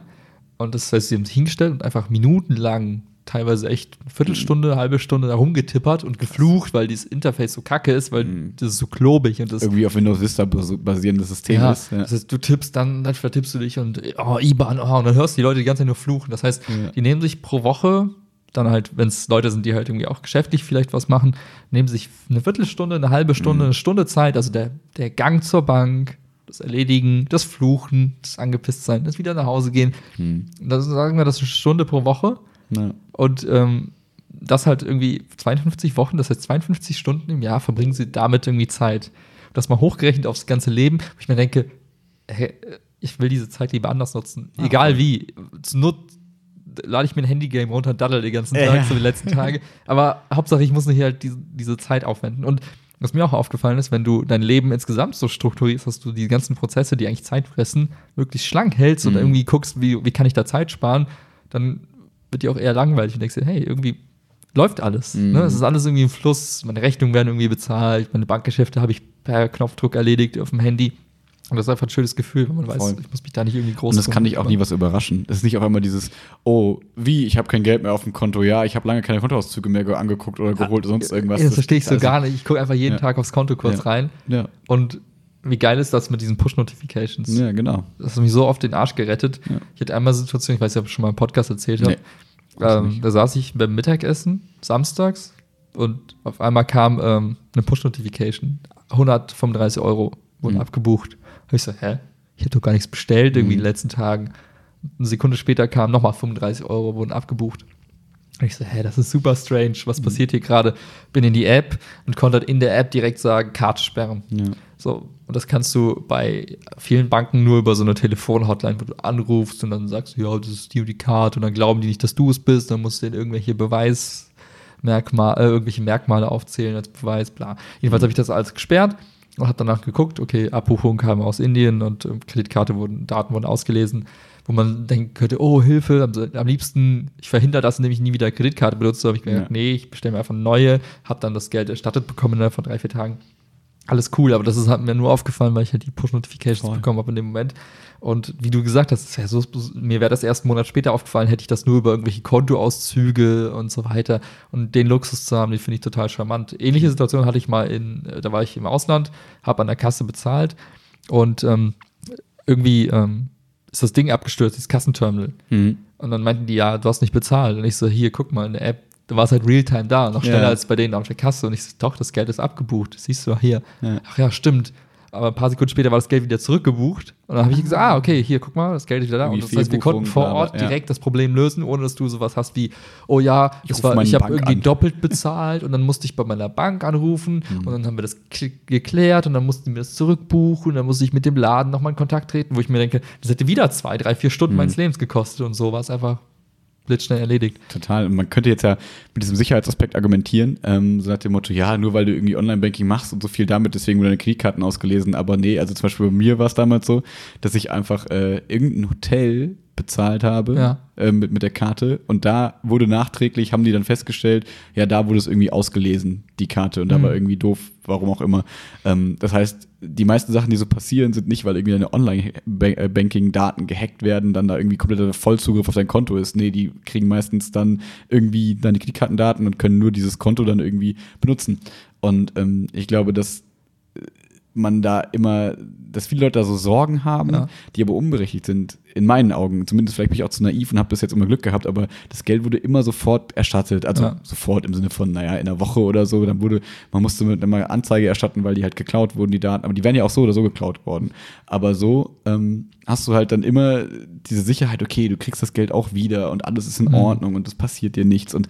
S2: Und das heißt, sie haben sich hingestellt und einfach minutenlang, teilweise echt eine Viertelstunde, eine halbe Stunde da rumgetippert und geflucht, weil dieses Interface so kacke ist, weil
S1: Mhm.
S2: das ist so klobig und das.
S1: Irgendwie auf Windows Vista bas- basierendes System
S2: Ja,
S1: ist. Ja.
S2: Das heißt, du tippst dann, dann vertippst du dich und oh, IBAN, oh, und dann hörst du die Leute die ganze Zeit nur fluchen. Das heißt,
S1: Ja.
S2: die nehmen sich pro Woche, dann halt, wenn es Leute sind, die halt irgendwie auch geschäftlich vielleicht was machen, nehmen sich eine Viertelstunde, eine halbe Stunde,
S1: Mhm.
S2: eine Stunde Zeit, also der, der Gang zur Bank, das Erledigen, das Fluchen, das angepisst sein, das wieder nach Hause gehen.
S1: Hm.
S2: Das sagen wir, das ist eine Stunde pro Woche.
S1: Ja.
S2: Und ähm, das halt irgendwie 52 Wochen, das heißt 52 Stunden im Jahr verbringen sie damit irgendwie Zeit. Das mal hochgerechnet aufs ganze Leben, wo ich mir denke, hey, ich will diese Zeit lieber anders nutzen.
S1: Ah,
S2: Egal
S1: voll.
S2: wie. Not lade ich mir ein Handygame runter und daddel den ganzen Tag,
S1: Ja.
S2: so die letzten Tage. Aber Hauptsache, ich muss nicht halt diese, diese Zeit aufwenden. Und was mir auch aufgefallen ist, wenn du dein Leben insgesamt so strukturierst, dass du die ganzen Prozesse, die eigentlich Zeit fressen, möglichst schlank hältst und
S1: Mhm.
S2: irgendwie guckst, wie, wie kann ich da Zeit sparen, dann wird dir auch eher langweilig und denkst dir, hey, irgendwie läuft alles.
S1: Mhm.
S2: Ne? Es ist alles irgendwie im Fluss, meine Rechnungen werden irgendwie bezahlt, meine Bankgeschäfte habe ich per Knopfdruck erledigt auf dem Handy. Und das ist einfach ein schönes Gefühl, wenn man weiß,
S1: Voll.
S2: ich muss mich da nicht irgendwie groß
S1: Und das kann dich auch nie was überraschen. Das ist nicht auf einmal dieses, oh, wie, ich habe kein Geld mehr auf dem Konto. Ja, ich habe lange keine Kontoauszüge mehr ge- angeguckt oder geholt oder sonst irgendwas.
S2: Ja, das verstehe ich so
S1: also-
S2: gar nicht. Ich gucke einfach jeden
S1: Ja.
S2: Tag aufs Konto kurz
S1: Ja.
S2: rein.
S1: Ja,
S2: Und wie geil ist das mit diesen Push-Notifications?
S1: ja genau.
S2: Das hat mich so oft den Arsch gerettet.
S1: Ja.
S2: Ich hatte einmal eine Situation, ich weiß nicht, ob ich schon mal im Podcast erzählt habe.
S1: Nee,
S2: ähm, da saß ich beim Mittagessen samstags und auf einmal kam ähm, eine Push-Notification. 135 Euro wurden
S1: Mhm.
S2: abgebucht. Hab ich so, hä? Ich hätte doch gar nichts bestellt irgendwie
S1: Mhm.
S2: in den letzten Tagen. Eine Sekunde später kam nochmal 35 Euro, wurden abgebucht. Und ich so, hä, das ist super strange. Was
S1: Mhm.
S2: passiert hier gerade? Bin in die App und konnte halt in der App direkt sagen, Karte sperren.
S1: Ja.
S2: So, und das kannst du bei vielen Banken nur über so eine Telefonhotline, wo du anrufst und dann sagst du, ja, das ist die und die Karte und dann glauben die nicht, dass du es bist, dann musst du denen irgendwelche Beweismerkmale, äh, irgendwelche Merkmale aufzählen als Beweis, bla. Jedenfalls habe ich das alles gesperrt und habe danach geguckt, okay, Abbuchung kam aus Indien und ähm, Kreditkarte wurden, Daten wurden ausgelesen, wo man denken könnte, oh, Hilfe, am, am liebsten, ich verhindere das, indem ich nie wieder Kreditkarte benutze, habe ich gedacht,
S1: Ja.
S2: nee, ich bestelle mir einfach eine neue, habe dann das Geld erstattet bekommen innerhalb von drei, vier Tagen alles cool, aber das ist, hat mir nur aufgefallen, weil ich halt die Push-Notifications bekommen habe in dem Moment. Und wie du gesagt hast, ja so, mir wäre das erst einen Monat später aufgefallen, hätte ich das nur über irgendwelche Kontoauszüge und so weiter. Und den Luxus zu haben, den finde ich total charmant. Ähnliche Situation hatte ich mal in, äh, da war ich im Ausland, habe an der Kasse bezahlt und ähm, irgendwie ähm, ist das Ding abgestürzt, das Kassenterminal.
S1: Mhm.
S2: Und dann meinten die, ja, du hast nicht bezahlt. Und ich so, hier, guck mal, in der App, da war es halt Realtime da, noch schneller
S1: Ja.
S2: als bei denen auf der Kasse. Und ich so, doch, das Geld ist abgebucht. Das siehst du hier.
S1: Ja.
S2: Ach ja, stimmt. Aber ein paar Sekunden später war das Geld wieder zurückgebucht. Und dann habe ich gesagt, ah, okay, hier, guck mal, das Geld ist wieder da. Und das heißt, wir konnten vor Ort
S1: bla, ja.
S2: direkt das Problem lösen, ohne dass du sowas hast wie, oh ja,
S1: Ich
S2: war, ich habe irgendwie
S1: an.
S2: doppelt bezahlt und dann musste ich bei meiner Bank anrufen
S1: Mhm.
S2: und dann haben wir das kl- geklärt und dann mussten wir das zurückbuchen und dann musste ich mit dem Laden nochmal in Kontakt treten, wo ich mir denke, das hätte wieder zwei, drei, vier Stunden
S1: Mhm.
S2: meines Lebens gekostet und so war es einfach blitzschnell erledigt.
S1: Total. Und man könnte jetzt ja mit diesem Sicherheitsaspekt argumentieren, ähm, so nach dem Motto, ja, nur weil du irgendwie Online-Banking machst und so viel damit, deswegen wurden deine Kreditkarten ausgelesen. Aber nee, also zum Beispiel bei mir war es damals so, dass ich einfach äh, irgendein Hotel bezahlt habe
S2: Ja.
S1: äh, mit, mit der Karte. Und da wurde nachträglich, haben die dann festgestellt, ja, da wurde es irgendwie ausgelesen, die Karte. Und da
S2: Mhm.
S1: war irgendwie doof, warum auch immer. Ähm, das heißt, die meisten Sachen, die so passieren, sind nicht, weil irgendwie deine Online-Banking-Daten gehackt werden, dann da irgendwie kompletter Vollzugriff auf dein Konto ist. Nee, die kriegen meistens dann irgendwie deine Kreditkartendaten und können nur dieses Konto dann irgendwie benutzen. Und ähm, ich glaube, dass man da immer, dass viele Leute da so Sorgen haben,
S2: Ja.
S1: die aber unberechtigt sind, in meinen Augen. Zumindest vielleicht bin ich auch zu naiv und habe bis jetzt immer Glück gehabt, aber das Geld wurde immer sofort erstattet. Also
S2: Ja.
S1: sofort im Sinne von, naja, in einer Woche oder so. Dann wurde, man musste mit einer Anzeige erstatten, weil die halt geklaut wurden, die Daten. Aber die wären ja auch so oder so geklaut worden. Aber so ähm, hast du halt dann immer diese Sicherheit, okay, du kriegst das Geld auch wieder und alles ist in
S2: Mhm.
S1: Ordnung und es passiert dir nichts. Und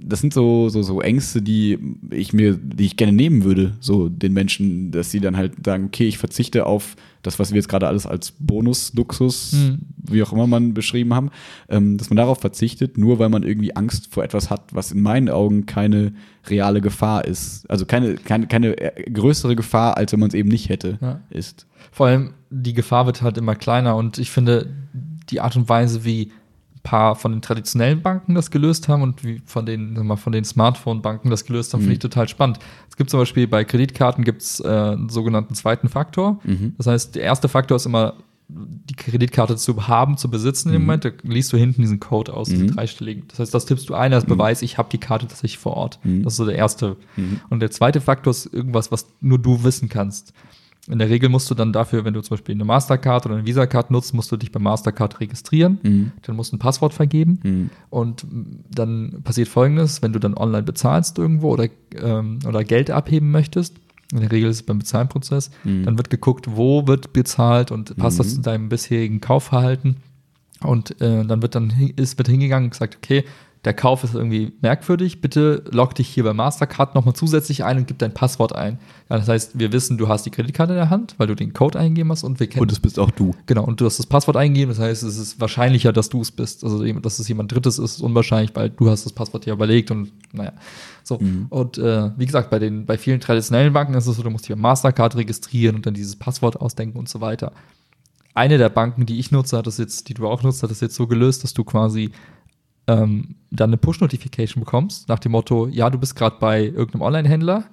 S1: das sind so, so, so Ängste, die ich mir, die ich gerne nehmen würde, so den Menschen, dass sie dann halt sagen, okay, ich verzichte auf das, was wir jetzt gerade alles als Bonus, Luxus,
S2: Mhm.
S1: wie auch immer man beschrieben haben, ähm, dass man darauf verzichtet, nur weil man irgendwie Angst vor etwas hat, was in meinen Augen keine reale Gefahr ist. Also keine, keine, keine größere Gefahr, als wenn man es eben nicht hätte,
S2: Ja.
S1: ist.
S2: Vor allem, die Gefahr wird halt immer kleiner und ich finde, die Art und Weise, wie paar von den traditionellen Banken das gelöst haben und wie von den, mal, von den Smartphone-Banken das gelöst haben,
S1: Mhm.
S2: finde ich total spannend. Es gibt zum Beispiel bei Kreditkarten gibt's äh, einen sogenannten zweiten Faktor.
S1: Mhm.
S2: Das heißt, der erste Faktor ist immer, die Kreditkarte zu haben, zu besitzen
S1: Mhm.
S2: Moment. Da liest du hinten diesen Code aus, diesen
S1: Mhm.
S2: dreistelligen. Das heißt, das tippst du ein als Beweis, ich habe die Karte tatsächlich vor Ort.
S1: Mhm.
S2: Das ist so der erste.
S1: Mhm.
S2: Und der zweite Faktor ist irgendwas, was nur du wissen kannst. In der Regel musst du dann dafür, wenn du zum Beispiel eine Mastercard oder eine Visa-Card nutzt, musst du dich bei Mastercard registrieren.
S1: Mhm.
S2: Dann musst du ein Passwort vergeben.
S1: Mhm.
S2: Und m, dann passiert folgendes, wenn du dann online bezahlst irgendwo oder, ähm, oder Geld abheben möchtest, in der Regel ist es beim Bezahlprozess,
S1: Mhm.
S2: dann wird geguckt, wo wird bezahlt und passt das
S1: Mhm.
S2: zu deinem bisherigen Kaufverhalten. Und äh, dann wird dann ist, wird hingegangen und gesagt, okay, der Kauf ist irgendwie merkwürdig, bitte log dich hier bei Mastercard nochmal zusätzlich ein und gib dein Passwort ein. Ja, das heißt, wir wissen, du hast die Kreditkarte in der Hand, weil du den Code eingegeben hast und wir kennen
S1: Und es bist auch du.
S2: Genau, und du hast das Passwort eingegeben, das heißt, es ist wahrscheinlicher, dass du es bist. Also, dass es jemand Drittes ist, ist unwahrscheinlich, weil du hast das Passwort ja überlegt und naja. So.
S1: Mhm.
S2: Und äh, wie gesagt, bei, den, bei vielen traditionellen Banken ist es so, du musst dich bei Mastercard registrieren und dann dieses Passwort ausdenken und so weiter. Eine der Banken, die ich nutze, hat das jetzt, die du auch nutzt, hat das jetzt so gelöst, dass du quasi ähm, dann eine Push-Notification bekommst, nach dem Motto, ja, du bist gerade bei irgendeinem Online-Händler,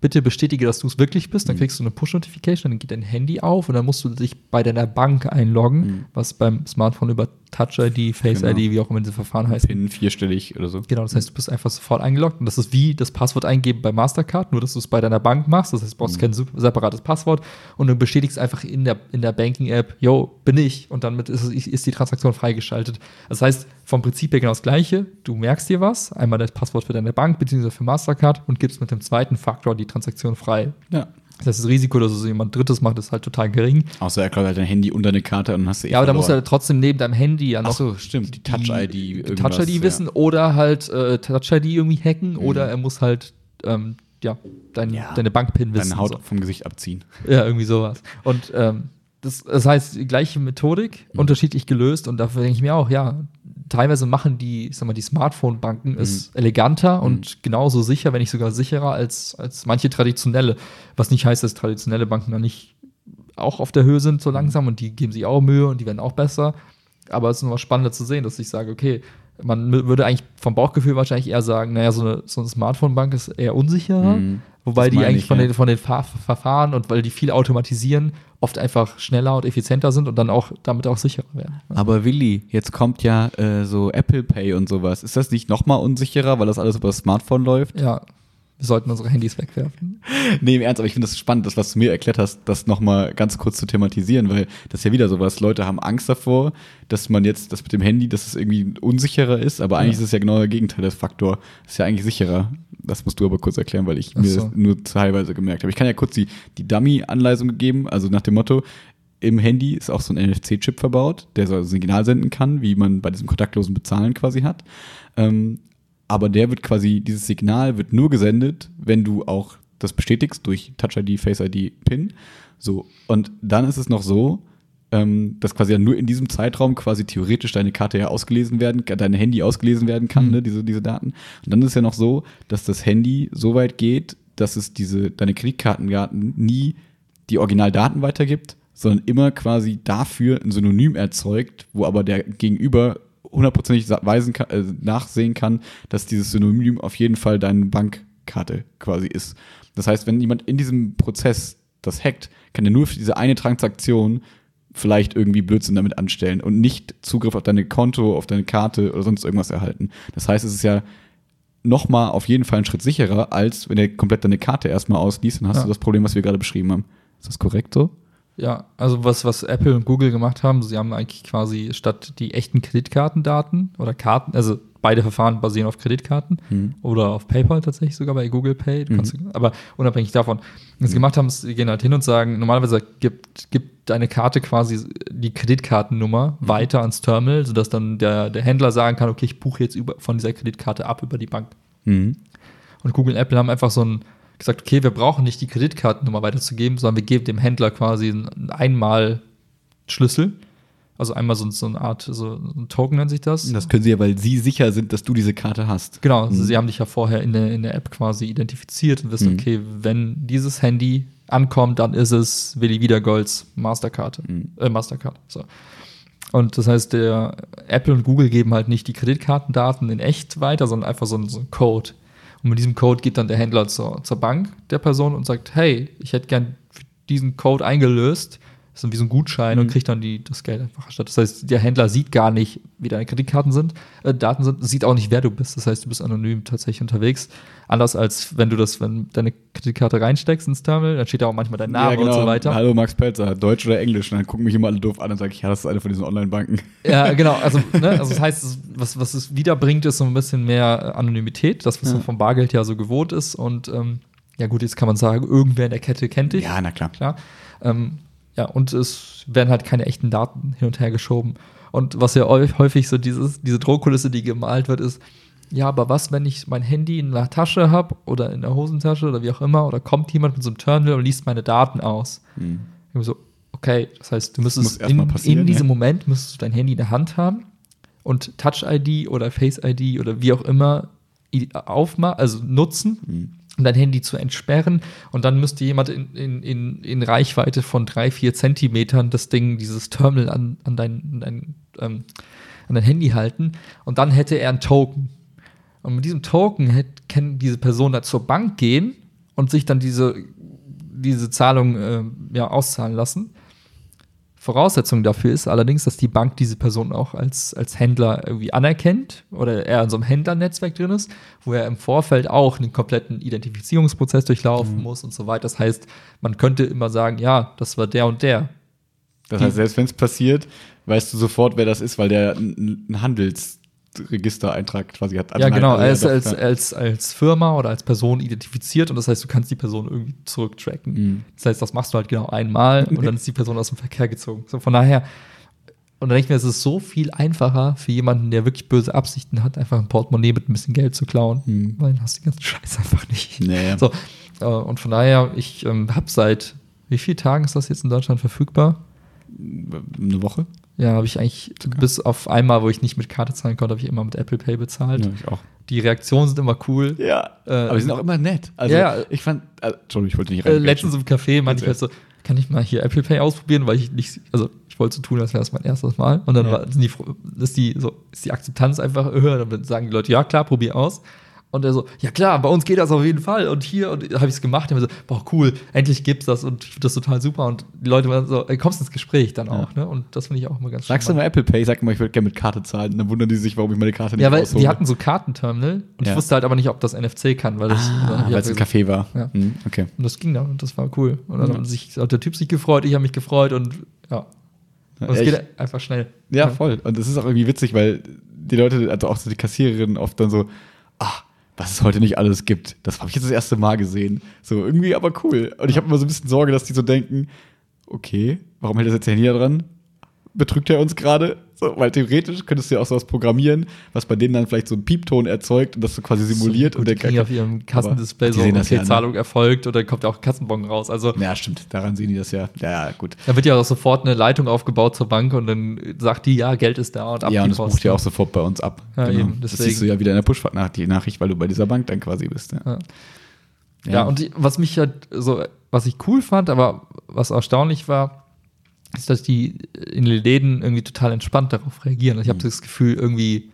S2: bitte bestätige, dass du es wirklich bist, dann
S1: Mhm.
S2: kriegst du eine Push-Notification, dann geht dein Handy auf und dann musst du dich bei deiner Bank einloggen,
S1: Mhm.
S2: was beim Smartphone über Touch-ID, Face-ID,
S1: Genau.
S2: wie auch immer diese Verfahren heißen.
S1: PIN vierstellig oder so.
S2: Genau, das heißt, du bist einfach sofort eingeloggt und das ist wie das Passwort eingeben bei Mastercard, nur dass du es bei deiner Bank machst. Das heißt, du brauchst
S1: Mhm.
S2: kein separates Passwort und du bestätigst einfach in der, in der Banking-App, yo, bin ich und damit ist, ist die Transaktion freigeschaltet. Das heißt, vom Prinzip her genau das Gleiche. Du merkst dir was, einmal das Passwort für deine Bank bzw. für Mastercard und gibst mit dem zweiten Faktor die Transaktion frei.
S1: Ja.
S2: Das heißt, das Risiko, dass es jemand Drittes macht, ist halt total gering.
S1: Außer er klaut halt dein Handy und deine Karte und dann hast du eh
S2: Ja, aber da muss er
S1: verloren.
S2: trotzdem neben deinem Handy ja noch
S1: Ach so, stimmt, die Touch-ID.
S2: Touch-ID
S1: ja.
S2: wissen oder halt äh, Touch-ID irgendwie hacken oder er muss halt ähm, ja, dein,
S1: Ja.
S2: deine Bank-PIN wissen.
S1: Deine Haut
S2: so.
S1: vom Gesicht abziehen.
S2: Ja, irgendwie sowas. Und ähm, das, das heißt, die gleiche Methodik,
S1: Mhm.
S2: unterschiedlich gelöst und dafür denke ich mir auch, ja, teilweise machen die, ich sag mal, die Smartphone-Banken es eleganter
S1: Mhm.
S2: und genauso sicher, wenn nicht sogar sicherer als, als manche traditionelle. Was nicht heißt, dass traditionelle Banken dann nicht auch auf der Höhe sind so langsam und die geben sich auch Mühe und die werden auch besser. Aber es ist nur spannender zu sehen, dass ich sage, okay, man würde eigentlich vom Bauchgefühl wahrscheinlich eher sagen, naja, so eine, so eine Smartphone-Bank ist eher unsicherer.
S1: Mhm.
S2: Wobei
S1: Das
S2: die eigentlich
S1: ich,
S2: von,
S1: ja.
S2: den, von den Ver Verfahren und weil die viel automatisieren, oft einfach schneller und effizienter sind und dann auch damit auch sicherer werden.
S1: Aber Willi, jetzt kommt ja äh, so Apple Pay und sowas. Ist das nicht noch mal unsicherer, weil das alles über das Smartphone läuft?
S2: Ja, wir sollten unsere Handys wegwerfen.
S1: Nee, im Ernst, aber ich finde das spannend, das, was du mir erklärt hast, das nochmal ganz kurz zu thematisieren, weil das ist ja wieder sowas. Leute haben Angst davor, dass man jetzt das mit dem Handy, dass es irgendwie unsicherer ist, aber eigentlich
S2: Ja.
S1: ist es ja genau der Gegenteil, der Faktor. Ist ja eigentlich sicherer. Das musst du aber kurz erklären, weil ich
S2: Ach
S1: mir
S2: so.
S1: das nur teilweise gemerkt habe. Ich kann ja kurz die, die Dummy-Anleitung geben, also nach dem Motto, im Handy ist auch so ein NFC-Chip verbaut, der so ein Signal senden kann, wie man bei diesem kontaktlosen Bezahlen quasi hat. Ähm, aber der wird quasi, dieses Signal wird nur gesendet, wenn du auch das bestätigst durch Touch ID, Face ID, PIN. So. Und dann ist es noch so, ähm, dass quasi ja nur in diesem Zeitraum quasi theoretisch deine Karte ja ausgelesen werden, dein Handy ausgelesen werden kann,
S2: Mhm.
S1: ne, diese, diese Daten. Und dann ist es ja noch so, dass das Handy so weit geht, dass es diese, deine Kreditkartendaten nie die Originaldaten weitergibt, sondern immer quasi dafür ein Synonym erzeugt, wo aber der Gegenüber hundertprozentig weisen kann, äh, nachsehen kann, dass dieses Synonym auf jeden Fall deine Bankkarte quasi ist. Das heißt, wenn jemand in diesem Prozess das hackt, kann er nur für diese eine Transaktion vielleicht irgendwie Blödsinn damit anstellen und nicht Zugriff auf deine Konto, auf deine Karte oder sonst irgendwas erhalten. Das heißt, es ist ja nochmal auf jeden Fall einen Schritt sicherer, als wenn er komplett deine Karte erstmal ausliest, dann hast
S2: Ja.
S1: du das Problem, was wir gerade beschrieben haben. Ist das korrekt so?
S2: Ja, also was, was Apple und Google gemacht haben, sie haben eigentlich quasi statt die echten Kreditkartendaten oder Karten, also beide Verfahren basieren auf Kreditkarten
S1: Mhm.
S2: oder auf PayPal tatsächlich sogar bei Google Pay. Du kannst, aber unabhängig davon, was sie gemacht haben, ist, sie gehen halt hin und sagen, normalerweise gibt, gibt deine Karte quasi die Kreditkartennummer weiter ans Terminal, sodass dann der, der Händler sagen kann, okay, ich buche jetzt über, von dieser Kreditkarte ab über die Bank.
S1: Mhm.
S2: Und Google und Apple haben einfach so ein gesagt, okay, wir brauchen nicht die Kreditkartennummer weiterzugeben, sondern wir geben dem Händler quasi einen Einmal-Schlüssel. Also einmal so, so eine Art, so ein Token nennt sich das.
S1: Das können sie ja, weil sie sicher sind, dass du diese Karte hast.
S2: Genau, also sie haben dich ja vorher in der, in der App quasi identifiziert und wissen,
S1: Mhm.
S2: okay, wenn dieses Handy ankommt, dann ist es Willi Wiedergolds Masterkarte. Äh, Mastercard. So. Und das heißt, der Apple und Google geben halt nicht die Kreditkartendaten in echt weiter, sondern einfach so, einen- so einen Code. Und mit diesem Code geht dann der Händler zur, zur Bank der Person und sagt, hey, ich hätte gern diesen Code eingelöst. Das ist dann wie so ein Gutschein und kriegt dann die, das Geld einfach erstattet. Das heißt, der Händler sieht gar nicht, wie deine Kreditkarten sind, äh, Daten sind, sieht auch nicht, wer du bist. Das heißt, du bist anonym tatsächlich unterwegs. Anders als wenn du das, wenn deine Kreditkarte reinsteckst ins Terminal, dann steht da auch manchmal dein Name und so weiter.
S1: Hallo Max Pelzer, Deutsch oder Englisch? Und dann gucken mich immer alle doof an und sage ich, ja, das ist eine von diesen Online-Banken.
S2: Ja, genau. Also, ne, also das heißt, was, was es wiederbringt, ist so ein bisschen mehr äh, Anonymität, das, was
S1: Ja.
S2: so vom Bargeld ja so gewohnt ist. Und ähm, ja, gut, jetzt kann man sagen, irgendwer in der Kette kennt dich.
S1: Ja, na klar.
S2: Klar. Ähm, ja, und es werden halt keine echten Daten hin und her geschoben. Und was ja häu- häufig so dieses, diese Drohkulisse, die gemalt wird, ist, ja, aber was, wenn ich mein Handy in der Tasche habe oder in der Hosentasche oder wie auch immer, oder kommt jemand mit so einem Terminal und liest meine Daten aus?
S1: Hm.
S2: Ich bin so, okay, das heißt, du müsstest in, in diesem
S1: ja.
S2: Moment müsstest du dein Handy in der Hand haben und Touch-ID oder Face-ID oder wie auch immer aufmachen, also nutzen,
S1: Hm.
S2: Um dein Handy zu entsperren. Und dann müsste jemand in, in, in, in Reichweite von drei, vier Zentimetern das Ding, dieses Terminal an, an, dein, an, dein, ähm, an dein Handy halten. Und dann hätte er einen Token. Und mit diesem Token hätte, kann diese Person dann zur Bank gehen und sich dann diese, diese Zahlung äh, ja, auszahlen lassen. Voraussetzung dafür ist allerdings, dass die Bank diese Person auch als, als Händler irgendwie anerkennt oder er in so einem Händlernetzwerk drin ist, wo er im Vorfeld auch einen kompletten Identifizierungsprozess durchlaufen muss und so weiter. Das heißt, man könnte immer sagen, ja, das war der und der.
S1: Das
S2: Die-
S1: heißt, selbst wenn es passiert, weißt du sofort, wer das ist, weil der einen einen Handelsregistereintrag quasi hat.
S2: ja, genau, er ist
S1: Also,
S2: als, als, als Firma oder als Person identifiziert und das heißt, du kannst die Person irgendwie zurücktracken.
S1: Mhm.
S2: Das heißt, das machst du halt genau einmal und dann ist die Person aus dem Verkehr gezogen. So, von daher, und dann denke ich mir, es ist so viel einfacher für jemanden, der wirklich böse Absichten hat, einfach ein Portemonnaie mit ein bisschen Geld zu klauen,
S1: Mhm.
S2: weil dann hast du den ganzen Scheiß einfach nicht.
S1: Naja.
S2: So, äh, und von daher, ich ähm, habe seit wie vielen Tagen ist das jetzt in Deutschland verfügbar?
S1: Eine Woche?
S2: Ja, habe ich eigentlich bis auf einmal, wo ich nicht mit Karte zahlen konnte, habe ich immer mit Apple Pay bezahlt.
S1: Ja, ich auch.
S2: Die Reaktionen sind immer cool.
S1: Ja,
S2: Äh,
S1: aber die sind auch immer nett. Also,
S2: Ja.
S1: ich fand, also, Entschuldigung, ich wollte nicht
S2: Äh,
S1: rein.
S2: letztens im Café meinte ich halt so, kann ich mal hier Apple Pay ausprobieren, weil ich nicht, also ich wollte so tun, als wäre das mein erstes Mal. Und dann
S1: Ja.
S2: war, sind die, ist, die, so, ist die Akzeptanz einfach höher. Dann sagen die Leute, ja klar, probier aus. Und er so, ja klar, bei uns geht das auf jeden Fall. Und hier, und habe ich es gemacht. Und ich so, boah, cool, endlich gibt's das und ich finde das total super. Und die Leute waren so, ey, kommst ins Gespräch dann auch, ne? Und das finde ich auch immer ganz
S1: Sagst du mal Apple Pay, sag mal, ich würde gerne mit Karte zahlen. Dann wundern die sich, warum ich meine Karte nicht
S2: Ja, weil
S1: raushole.
S2: die hatten so Kartenterminal und
S1: Ja.
S2: ich wusste halt aber nicht, ob das NFC kann, weil das,
S1: ah, es ein Café war.
S2: Ja.
S1: Hm, okay.
S2: Und das ging dann und das war cool. Und dann
S1: Ja.
S2: hat, sich, hat der Typ sich gefreut, ich habe mich gefreut und ja. Und es
S1: Ja,
S2: geht einfach schnell.
S1: Ja, voll. Und es ist auch irgendwie witzig, weil die Leute, also auch so die Kassiererinnen oft dann so, ach, was es heute nicht alles gibt. Das habe ich jetzt das erste Mal gesehen. So, irgendwie aber cool. Und ich habe immer so ein bisschen Sorge, dass die so denken, okay, warum hält das jetzt da dran? Betrügt er uns gerade? So, weil theoretisch könntest du ja auch sowas programmieren, was bei denen dann vielleicht so einen Piepton erzeugt und das so quasi simuliert.
S2: und
S1: und
S2: die
S1: der
S2: kriegen auf ihrem Kassendisplay
S1: die
S2: so, okay,
S1: ja, ne?
S2: Zahlung erfolgt oder kommt ja auch ein Kassenbon raus. Also
S1: Ja, stimmt. Daran sehen die das ja. Ja, ja, gut.
S2: da wird ja auch sofort eine Leitung aufgebaut zur Bank und dann sagt die, ja, Geld ist da und ab
S1: ja,
S2: die
S1: und das bucht ja auch sofort bei uns ab. Genau.
S2: Ja, eben,
S1: das siehst du ja wieder in der Push-Nachricht, weil du bei dieser Bank dann quasi bist. Ja,
S2: Ja. Ja, und die, was mich halt so, was ich cool fand, aber was erstaunlich war, ist, dass die in den Läden irgendwie total entspannt darauf reagieren. Also ich habe
S1: Mhm.
S2: das Gefühl, irgendwie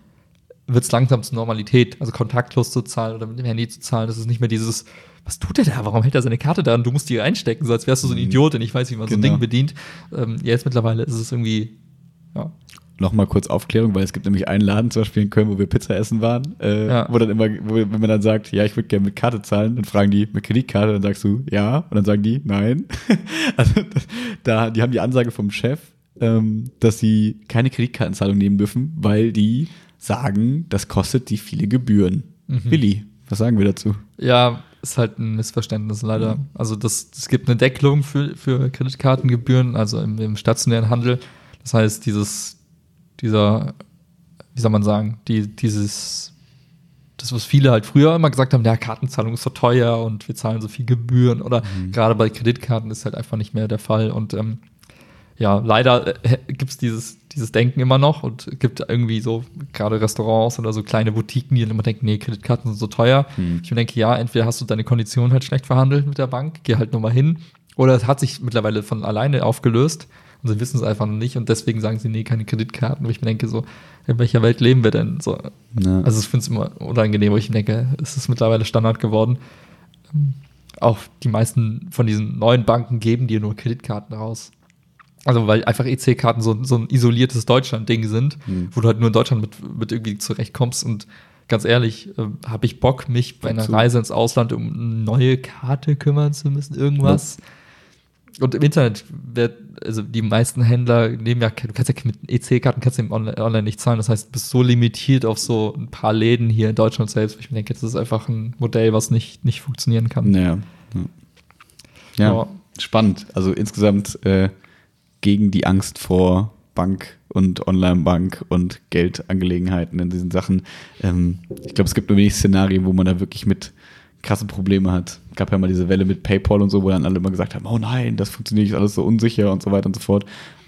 S2: wird es langsam zur Normalität, also kontaktlos zu zahlen oder mit dem Handy zu zahlen. Das ist nicht mehr dieses, was tut der da? Warum hält er seine Karte da und du musst die reinstecken, so als wärst du so ein Idiot, der nicht weiß, wie man so ein
S1: Genau.
S2: Ding bedient. Ähm, ja, jetzt mittlerweile ist es irgendwie, ja,
S1: Nochmal kurz Aufklärung, weil es gibt nämlich einen Laden zum Beispiel in Köln, wo wir Pizza essen waren, äh,
S2: Ja.
S1: wo dann immer, wo, wenn man dann sagt, ja, ich würde gerne mit Karte zahlen, dann fragen die mit Kreditkarte, dann sagst du ja, und dann sagen die nein. also da, die haben die Ansage vom Chef, ähm, dass sie keine Kreditkartenzahlung nehmen dürfen, weil die sagen, das kostet die viele Gebühren.
S2: Mhm.
S1: Willi, was sagen wir dazu?
S2: Ja, ist halt ein Missverständnis leider. Also das, es gibt eine Deckelung für, für Kreditkartengebühren, also im, im stationären Handel. Das heißt, dieses, dieser, wie soll man sagen, die, dieses, das, was viele halt früher immer gesagt haben, ja, Kartenzahlung ist so teuer und wir zahlen so viel Gebühren oder gerade bei Kreditkarten ist halt einfach nicht mehr der Fall. Und ähm, ja, leider äh, gibt es dieses, dieses Denken immer noch und gibt irgendwie so gerade Restaurants oder so kleine Boutiquen, die dann immer denken, nee, Kreditkarten sind so teuer.
S1: Hm.
S2: Ich mir denke, ja, entweder hast du deine Konditionen halt schlecht verhandelt mit der Bank, geh halt nochmal hin, oder es hat sich mittlerweile von alleine aufgelöst und sie wissen es einfach noch nicht und deswegen sagen sie, nee, keine Kreditkarten. Wo ich mir denke, so, in welcher Welt leben wir denn? So,
S1: Ja.
S2: also ich finde es immer unangenehm, wo ich mir denke, es ist mittlerweile Standard geworden. Ähm, Auch die meisten von diesen neuen Banken geben dir nur Kreditkarten raus. Also weil einfach EC-Karten so, so ein isoliertes Deutschland-Ding sind,
S1: Hm.
S2: wo du halt nur in Deutschland mit, mit irgendwie zurechtkommst. Und ganz ehrlich, äh, habe ich Bock, mich bei einer? Reise ins Ausland um eine neue Karte kümmern zu müssen, irgendwas. Und im Internet wird, also die meisten Händler nehmen ja, du kannst ja mit EC-Karten kannst du im online, online nicht zahlen. Das heißt, du bist so limitiert auf so ein paar Läden hier in Deutschland selbst. Ich mir denke, das ist einfach ein Modell, was nicht, nicht funktionieren kann.
S1: Ja. Ja. ja.
S2: Ja.
S1: Spannend. Also insgesamt äh, gegen die Angst vor Bank und Online-Bank und Geldangelegenheiten in diesen Sachen. Ähm, ich glaube, es gibt nur wenig Szenarien, wo man da wirklich mit krasse Probleme hat. Gab ja mal diese Welle mit PayPal und so, wo dann alle immer gesagt haben, oh nein, das funktioniert alles so unsicher und so weiter und so fort.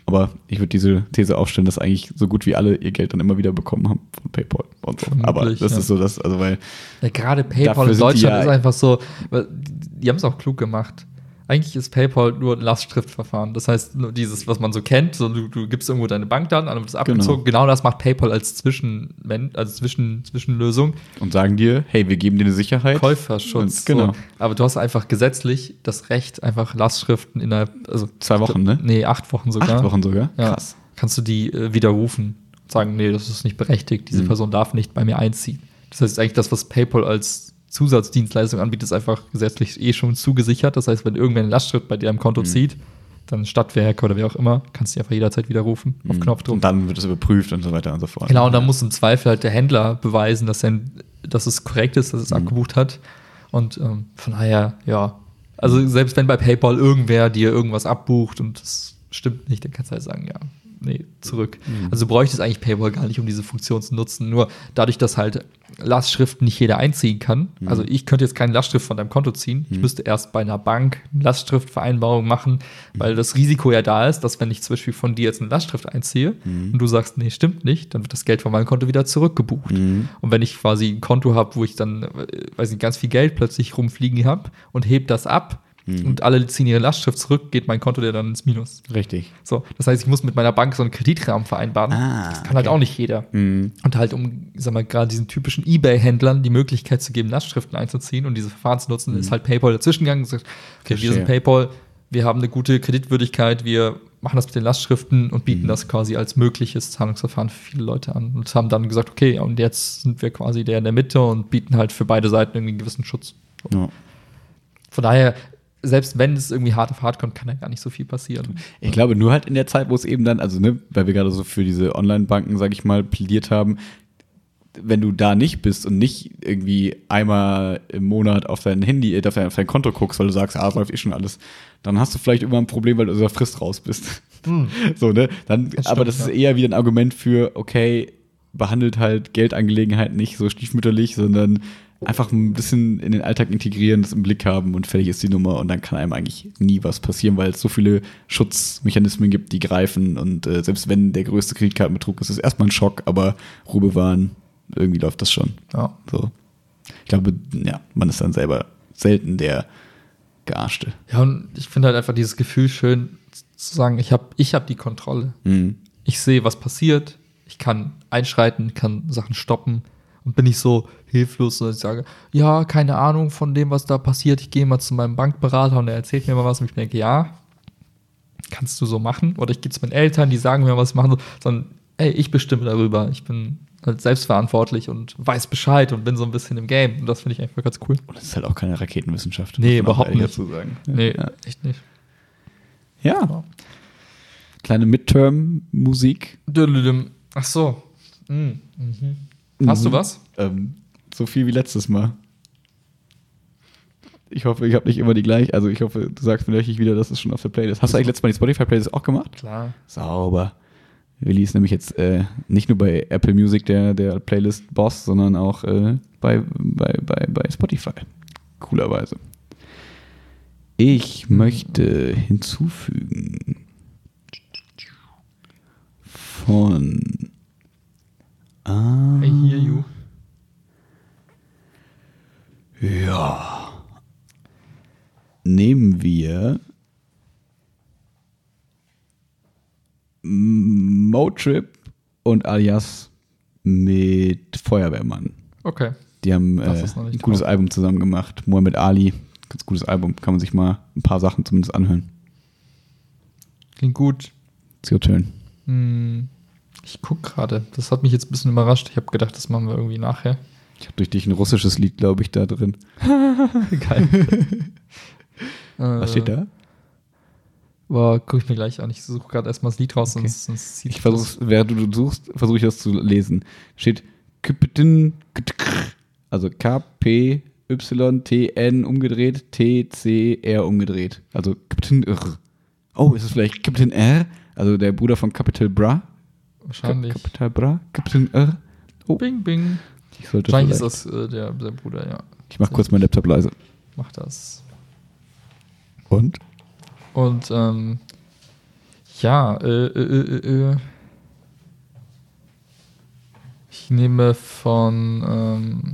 S1: Aber ich würde diese These aufstellen, dass eigentlich so gut wie alle ihr Geld dann immer wieder bekommen haben von PayPal und so. Aber das
S2: ja.
S1: ist so das, also weil
S2: Ja, gerade PayPal in Deutschland
S1: ja-
S2: ist einfach so, die haben es auch klug gemacht. Eigentlich ist PayPal nur ein Lastschriftverfahren. Das heißt, nur dieses, was man so kennt, so du, du gibst irgendwo deine Bankdaten an und wird das abgezogen. Genau. das macht PayPal als Zwischen, also Zwischen, Zwischenlösung.
S1: und sagen dir, hey, wir geben dir eine Sicherheit.
S2: Käuferschutz.
S1: Und- genau.
S2: So. Aber du hast einfach gesetzlich das Recht, einfach Lastschriften innerhalb, also
S1: Zwei Wochen, ne?
S2: Nee, acht Wochen sogar.
S1: Acht Wochen sogar?
S2: Ja.
S1: Krass.
S2: Kannst du die äh, widerrufen und sagen, nee, das ist nicht berechtigt, diese
S1: Mhm.
S2: Person darf nicht bei mir einziehen. Das heißt eigentlich das, was PayPal als Zusatzdienstleistung anbietet, ist einfach gesetzlich eh schon zugesichert. Das heißt, wenn irgendwer einen Lastschritt bei dir am Konto
S1: Mhm.
S2: zieht, dann Stadtwerke oder wer auch immer, kannst du einfach jederzeit widerrufen auf
S1: Mhm.
S2: Knopfdruck.
S1: Und dann wird es überprüft und so weiter und so fort.
S2: Genau, und dann muss im Zweifel halt der Händler beweisen, dass, er, dass es korrekt ist, dass es
S1: Mhm.
S2: abgebucht hat. Und ähm, von daher, ja. Also selbst wenn bei PayPal irgendwer dir irgendwas abbucht und es stimmt nicht, dann kannst du halt sagen, ja, nee, zurück.
S1: Mhm.
S2: Also du bräuchtest eigentlich PayPal gar nicht, um diese Funktion zu nutzen. Nur dadurch, dass halt Lastschriften nicht jeder einziehen kann.
S1: Mhm.
S2: Also ich könnte jetzt keine Lastschrift von deinem Konto ziehen. Ich müsste erst bei einer Bank eine Lastschriftvereinbarung machen,
S1: Mhm.
S2: weil das Risiko ja da ist, dass wenn ich zum Beispiel von dir jetzt eine Lastschrift einziehe
S1: Mhm.
S2: und du sagst, nee, stimmt nicht, dann wird das Geld von meinem Konto wieder zurückgebucht.
S1: Mhm.
S2: Und wenn ich quasi ein Konto habe, wo ich dann, äh, weiß nicht, ganz viel Geld plötzlich rumfliegen habe und heb das ab
S1: Mhm.
S2: und alle ziehen ihre Lastschrift zurück, geht mein Konto dann ins Minus.
S1: Richtig.
S2: So, das heißt, ich muss mit meiner Bank so einen Kreditrahmen vereinbaren.
S1: Ah,
S2: das kann halt
S1: okay.
S2: auch nicht jeder.
S1: Mhm.
S2: Und halt, um, sag mal, gerade diesen typischen Ebay-Händlern die Möglichkeit zu geben, Lastschriften einzuziehen und diese Verfahren zu nutzen, ist halt PayPal dazwischen gegangen und gesagt, okay, wir
S1: Mhm.
S2: Sind PayPal, wir haben eine gute Kreditwürdigkeit, wir machen das mit den Lastschriften und
S1: Mhm.
S2: bieten das quasi als mögliches Zahlungsverfahren für viele Leute an. Und haben dann gesagt, okay, und jetzt sind wir quasi der in der Mitte und bieten halt für beide Seiten irgendwie einen gewissen Schutz.
S1: Ja.
S2: Von daher, selbst wenn es irgendwie hart auf hart kommt, kann da gar nicht so viel passieren.
S1: Ich glaube, nur halt in der Zeit, wo es eben dann, also ne, weil wir gerade so für diese Online-Banken, sag ich mal, plädiert haben, wenn du da nicht bist und nicht irgendwie einmal im Monat auf dein Handy, äh, auf dein, auf dein Konto guckst, weil du sagst, ah, läuft eh schon alles, dann hast du vielleicht immer ein Problem, weil du aus der Frist raus bist. So, ne? Dann,
S2: Das
S1: aber
S2: stimmt,
S1: das ist
S2: ja.
S1: eher wieder ein Argument für, okay, behandelt halt Geldangelegenheiten nicht so stiefmütterlich, sondern einfach ein bisschen in den Alltag integrieren, das im Blick haben und fertig ist die Nummer und dann kann einem eigentlich nie was passieren, weil es so viele Schutzmechanismen gibt, die greifen und äh, selbst wenn der größte Kreditkartenbetrug ist, ist es erstmal ein Schock, aber Ruhe bewahren, irgendwie läuft das schon.
S2: Ja.
S1: So. Ich glaube, ja, man ist dann selber selten der Gearschte.
S2: Ja, und ich finde halt einfach dieses Gefühl schön zu sagen, ich habe ich hab die Kontrolle.
S1: Mhm.
S2: Ich sehe, was passiert. Ich kann einschreiten, kann Sachen stoppen. Und bin nicht so hilflos, dass ich sage, ja, keine Ahnung von dem, was da passiert. Ich gehe mal zu meinem Bankberater und er erzählt mir mal was. Und ich denke, ja, kannst du so machen. Oder ich gehe zu meinen Eltern, die sagen mir, was ich machen soll. Sondern, ey, ich bestimme darüber. Ich bin halt selbstverantwortlich und weiß Bescheid und bin so ein bisschen im Game. Und das finde ich einfach ganz cool.
S1: Und es ist halt auch keine Raketenwissenschaft.
S2: Nee, überhaupt nicht.
S1: dazu sagen.
S2: Nee,
S1: Ja.
S2: echt nicht.
S1: ja. Kleine Midterm-Musik.
S2: Ach so. Mhm. Mhm. Hast du
S1: Mhm.
S2: was?
S1: Ähm, so viel wie letztes Mal. Ich hoffe, ich habe nicht immer die gleiche. Also ich hoffe, du sagst mir wirklich wieder, das ist schon auf der Playlist. Hast du eigentlich letztes Mal die Spotify-Playlist auch gemacht?
S2: Klar.
S1: Sauber. Willi ist nämlich jetzt äh, nicht nur bei Apple Music der, der Playlist-Boss, sondern auch äh, bei, bei, bei, bei Spotify. Coolerweise. Ich möchte hinzufügen von ah,
S2: I hear you.
S1: Ja. Nehmen wir Motrip und Alias mit Feuerwehrmann.
S2: Okay.
S1: Die haben äh, ein gutes
S2: drauf.
S1: Album zusammen gemacht. Mohammed Ali, ganz gutes Album. Kann man sich mal ein paar Sachen zumindest anhören.
S2: Klingt gut.
S1: It's your turn.
S2: Hm. Ich guck gerade. Das hat mich jetzt ein bisschen überrascht. Ich habe gedacht, das machen wir irgendwie nachher.
S1: Ich habe durch dich ein russisches Lied, glaube ich, da drin.
S2: Geil.
S1: Was steht da?
S2: Boah, guck ich mir gleich an. Ich suche gerade erstmal das Lied raus,
S1: Okay.
S2: sonst, sonst sieht
S1: Ich versuche, während du suchst, versuche ich das zu lesen. Steht Kypten, also K-P-Y-T-N umgedreht, T-C-R umgedreht. Also Kypten R. Oh, ist es vielleicht Kypten R? Also der Bruder von Capital Bra?
S2: Wahrscheinlich.
S1: Capital Bra? Kypten R? Oh,
S2: Bing, bing.
S1: ich sollte
S2: Wahrscheinlich
S1: vielleicht.
S2: ist das äh, der, der Bruder, ja.
S1: Ich mach kurz meinen Laptop leise.
S2: Mach das.
S1: Und?
S2: Und ähm, ja, äh, äh, äh, äh, ich nehme von, ähm,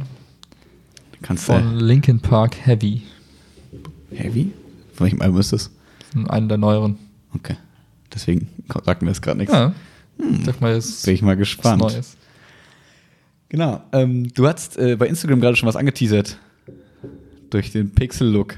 S1: Kannst
S2: von. Linkin Park Heavy.
S1: Heavy? Von welchem Album ist das?
S2: Einen der neueren.
S1: Okay. Deswegen sagt mir das gerade nichts.
S2: Ja. Ich sag mal, jetzt
S1: Bin ich mal
S2: was
S1: gespannt.
S2: Neues.
S1: Genau. Ähm, du hast äh, bei Instagram gerade schon was angeteasert. Durch den Pixel-Look.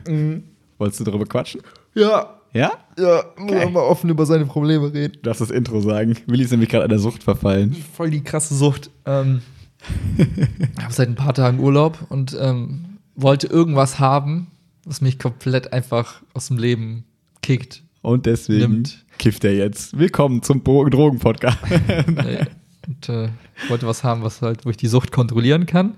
S1: Wolltest du darüber quatschen?
S2: Ja,
S1: Ja?
S2: ja,
S1: Geil.
S2: auch mal offen über seine Probleme reden.
S1: Du darfst das Intro sagen. Willi ist nämlich gerade an der Sucht verfallen.
S2: Voll die krasse Sucht. Ähm, ich habe seit ein paar Tagen Urlaub und ähm, wollte irgendwas haben, was mich komplett einfach aus dem Leben kickt.
S1: Und deswegen
S2: Nimmt.
S1: kifft er jetzt. Willkommen zum Drogen-Podcast.
S2: Äh, und äh, ich wollte was haben, was halt, wo ich die Sucht kontrollieren kann.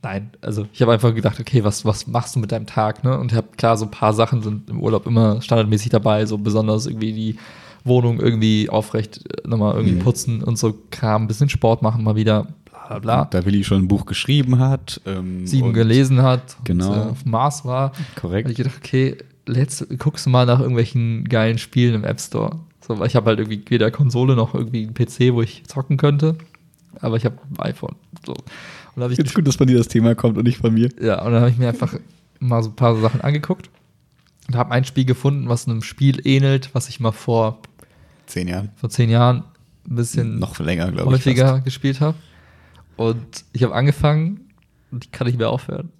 S2: Nein, also ich habe einfach gedacht, okay, was, was machst du mit deinem Tag, ne? Und ich habe klar, so ein paar Sachen sind im Urlaub immer standardmäßig dabei, so besonders irgendwie die Wohnung irgendwie aufrecht äh, nochmal irgendwie
S1: Mhm.
S2: putzen und so Kram, ein bisschen Sport machen mal wieder, bla bla bla.
S1: Da Willi schon ein Buch geschrieben hat. Ähm,
S2: Sieben gelesen hat,
S1: Genau.
S2: und, äh, auf dem Mars war.
S1: Korrekt.
S2: ich gedacht, okay, let's, guckst du mal nach irgendwelchen geilen Spielen im App Store. So, weil ich habe halt irgendwie weder Konsole noch irgendwie einen PC, wo ich zocken könnte. Aber ich habe ein iPhone. So. Und
S1: Ich es gut, dass von dir das Thema kommt und nicht von mir.
S2: ja, und dann habe ich mir einfach mal so ein paar Sachen angeguckt und habe ein Spiel gefunden, was einem Spiel ähnelt, was ich mal vor,
S1: Zehn Jahren.
S2: vor zehn Jahren ein bisschen
S1: Noch länger, glaube ich.
S2: häufiger gespielt habe. Und ich habe angefangen und ich kann nicht mehr aufhören.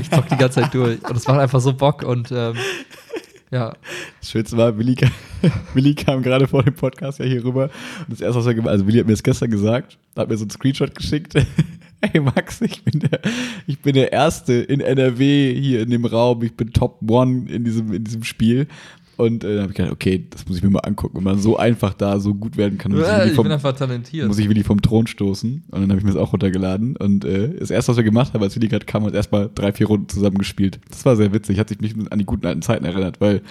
S2: Ich zock die ganze Zeit durch. Und es macht einfach so Bock und ähm, ja,
S1: Das Schönste war, Willi, kam- Willi kam gerade vor dem Podcast ja hier rüber. Und das erste, was er gemacht also Willi hat mir das gestern gesagt, hat mir so einen Screenshot geschickt. Hey Max, ich bin, der, ich bin der Erste in NRW hier in dem Raum. Ich bin Top One in diesem, in diesem Spiel. Und äh, dann habe ich gedacht, okay, das muss ich mir mal angucken. Wenn man so einfach da so gut werden kann, muss ich, Willi
S2: ich
S1: vom,
S2: bin einfach talentiert.
S1: muss ich Willi vom Thron stoßen. Und dann habe ich mir das auch runtergeladen. Und äh, das erste, was wir gemacht haben, als Willi gerade kam, hat erstmal drei, vier Runden zusammen gespielt. Das war sehr witzig. Hat sich mich an die guten alten Zeiten erinnert, weil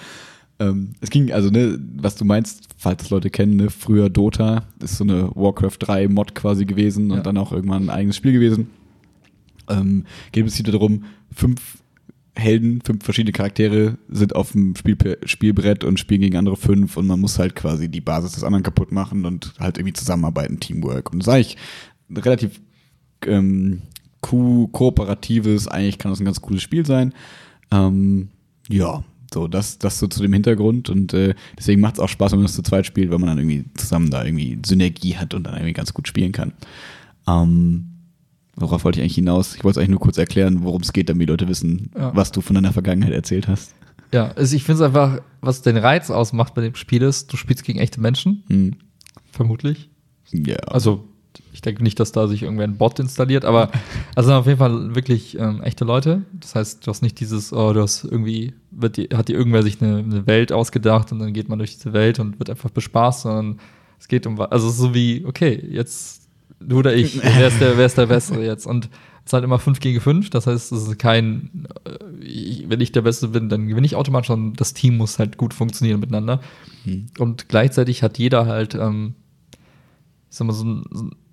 S1: ähm, es ging, also, ne, was du meinst, falls das Leute kennen, ne, früher Dota, ist so eine Warcraft 3 Mod quasi gewesen und
S2: Ja.
S1: dann auch irgendwann ein eigenes Spiel gewesen. Ähm, geht im Prinzip darum, fünf Helden, fünf verschiedene Charaktere sind auf dem Spiel Spielbrett und spielen gegen andere fünf und man muss halt quasi die Basis des anderen kaputt machen und halt irgendwie zusammenarbeiten, Teamwork. Und eigentlich ein relativ ähm, ko kooperatives, eigentlich kann das ein ganz cooles Spiel sein. Ähm, ja, So, das, das so zu dem Hintergrund und äh, deswegen macht es auch Spaß, wenn man das zu zweit spielt, weil man dann irgendwie zusammen da irgendwie Synergie hat und dann irgendwie ganz gut spielen kann. Ähm, worauf wollte ich eigentlich hinaus? Ich wollte es eigentlich nur kurz erklären, worum es geht, damit die Leute wissen,
S2: Ja.
S1: was du von deiner Vergangenheit erzählt hast.
S2: Ja, also ich finde es einfach, was den Reiz ausmacht bei dem Spiel ist, du spielst gegen echte Menschen,
S1: Hm.
S2: vermutlich.
S1: Ja.
S2: Also, ich denke nicht, dass da sich irgendwer ein Bot installiert, aber also auf jeden Fall wirklich ähm, echte Leute. Das heißt, du hast nicht dieses, oh, du hast irgendwie, wird die, hat dir irgendwer sich eine, eine Welt ausgedacht und dann geht man durch diese Welt und wird einfach bespaßt, sondern es geht um, also es ist so wie, okay, jetzt du oder ich, wer ist der, wer ist der Bessere jetzt? Und es ist halt immer 5 gegen 5, das heißt, es ist kein, äh, wenn ich der Beste bin, dann gewinne ich automatisch, sondern das Team muss halt gut funktionieren miteinander.
S1: Hm.
S2: Und gleichzeitig hat jeder halt, ähm, ich sag mal, so, ein,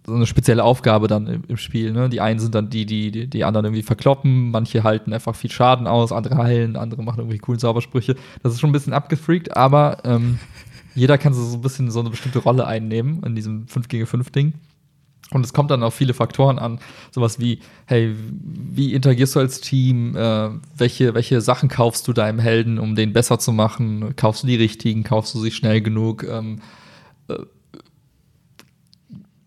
S2: so eine spezielle Aufgabe dann im, Spiel. Ne? Die einen sind dann die, die, die, die anderen irgendwie verkloppen, manche halten einfach viel Schaden aus, andere heilen, andere machen irgendwie coolen Zaubersprüche. Das ist schon ein bisschen abgefreakt, aber ähm, jeder kann so ein bisschen so eine bestimmte Rolle einnehmen in diesem 5 gegen 5 Ding. Und es kommt dann auf viele Faktoren an, sowas wie, hey, wie interagierst du als Team, äh, welche, welche Sachen kaufst du deinem Helden, um den besser zu machen, kaufst du die richtigen, kaufst du sie schnell genug, ähm,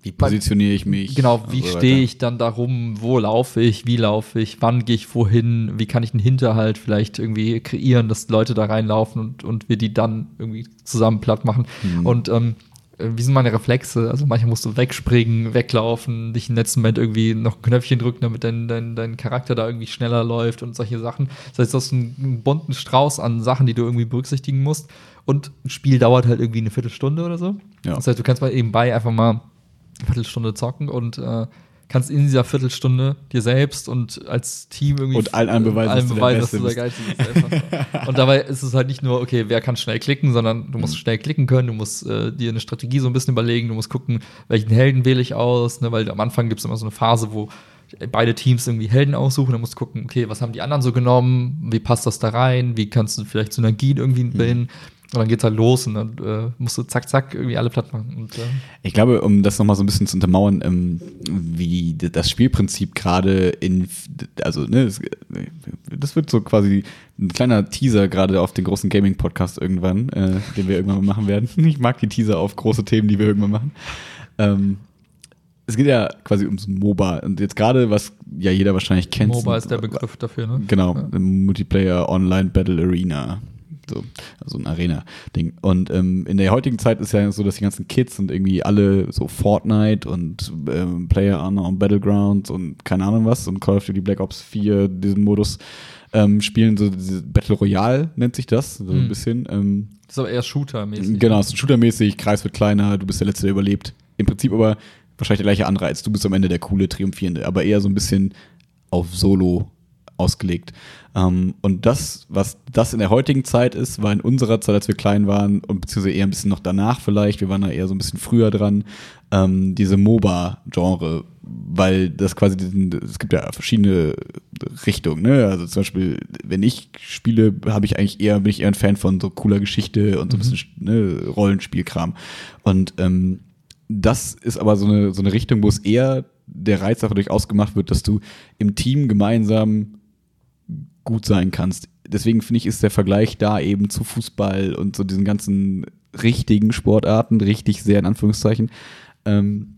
S1: Wie positioniere ich mich?
S2: Genau, wie
S1: so
S2: stehe
S1: weiter.
S2: ich dann da rum, wo laufe ich, wie laufe ich, wann gehe ich wohin, wie kann ich einen Hinterhalt vielleicht irgendwie kreieren, dass Leute da reinlaufen und, und wir die dann irgendwie zusammen platt machen.
S1: Mhm.
S2: Und ähm, äh, wie sind meine Reflexe? Also manchmal musst du wegspringen, weglaufen, dich im letzten Moment irgendwie noch ein Knöpfchen drücken, damit dein, dein, dein Charakter da irgendwie schneller läuft und solche Sachen. Das heißt, du hast einen, einen bunten Strauß an Sachen, die du irgendwie berücksichtigen musst. Und ein Spiel dauert halt irgendwie eine Viertelstunde oder so.
S1: Ja.
S2: Das heißt, du kannst mal eben bei einfach mal eine Viertelstunde zocken und äh, kannst in dieser Viertelstunde dir selbst und als Team irgendwie
S1: Und allen anderen beweisen,
S2: allen
S1: dass du der
S2: beweisen, dass du der Geilste bist. Und dabei ist es halt nicht nur, okay, wer kann schnell klicken, sondern du
S1: Mhm.
S2: musst schnell klicken können, du musst äh, dir eine Strategie so ein bisschen überlegen, du musst gucken, welchen Helden wähle ich aus, ne? weil am Anfang gibt es immer so eine Phase, wo beide Teams irgendwie Helden aussuchen, dann musst du gucken, okay, was haben die anderen so genommen, wie passt das da rein, wie kannst du vielleicht Synergien irgendwie
S1: Mhm.
S2: Und dann geht's halt los und dann äh, musst du zack, zack irgendwie alle platt machen. Und, äh,
S1: Ich glaube, um das nochmal so ein bisschen zu untermauern, ähm, wie das Spielprinzip gerade in, also, ne, es- das wird so quasi ein kleiner Teaser gerade auf den großen Gaming-Podcast irgendwann, äh, den wir irgendwann mal machen werden. Ich mag die Teaser auf große Themen, die wir irgendwann machen. Ähm, es geht ja quasi ums MOBA. Und jetzt gerade, was ja jeder wahrscheinlich kennt.
S2: MOBA ist der Begriff dafür, ne?
S1: Genau,
S2: Ja.
S1: Multiplayer Online Battle Arena. So, also ein Arena-Ding. Und ähm, in der heutigen Zeit ist ja so, dass die ganzen Kids und irgendwie alle so Fortnite und ähm, Player Unknown Battlegrounds und keine Ahnung was und Call of Duty Black Ops 4 diesen Modus ähm, spielen, so Battle Royale nennt sich das, so ein
S2: Hm.
S1: bisschen. Ähm,
S2: Das ist aber eher Shooter-mäßig.
S1: Genau, es ist shootermäßig, Kreis wird kleiner, du bist der Letzte, der überlebt. Im Prinzip aber wahrscheinlich der gleiche Anreiz. Du bist am Ende der coole, triumphierende, aber eher so ein bisschen auf Solo ausgelegt. Ähm, und das, was das in der heutigen Zeit ist, war in unserer Zeit, als wir klein waren, und beziehungsweise eher ein bisschen noch danach vielleicht, wir waren da eher so ein bisschen früher dran, ähm, diese MOBA-Genre, weil das quasi, diesen, es gibt ja verschiedene Richtungen, ne? Also zum Beispiel, wenn ich spiele, habe ich eigentlich eher, bin ich eher ein Fan von so cooler Geschichte und so ein bisschen ne, Rollenspielkram. Und ähm, das ist aber so eine, so eine Richtung, wo es eher der Reiz dadurch ausgemacht wird, dass du im Team gemeinsam gut sein kannst. Deswegen finde ich, ist der Vergleich da eben zu Fußball und so diesen ganzen richtigen Sportarten, richtig sehr in Anführungszeichen, ähm,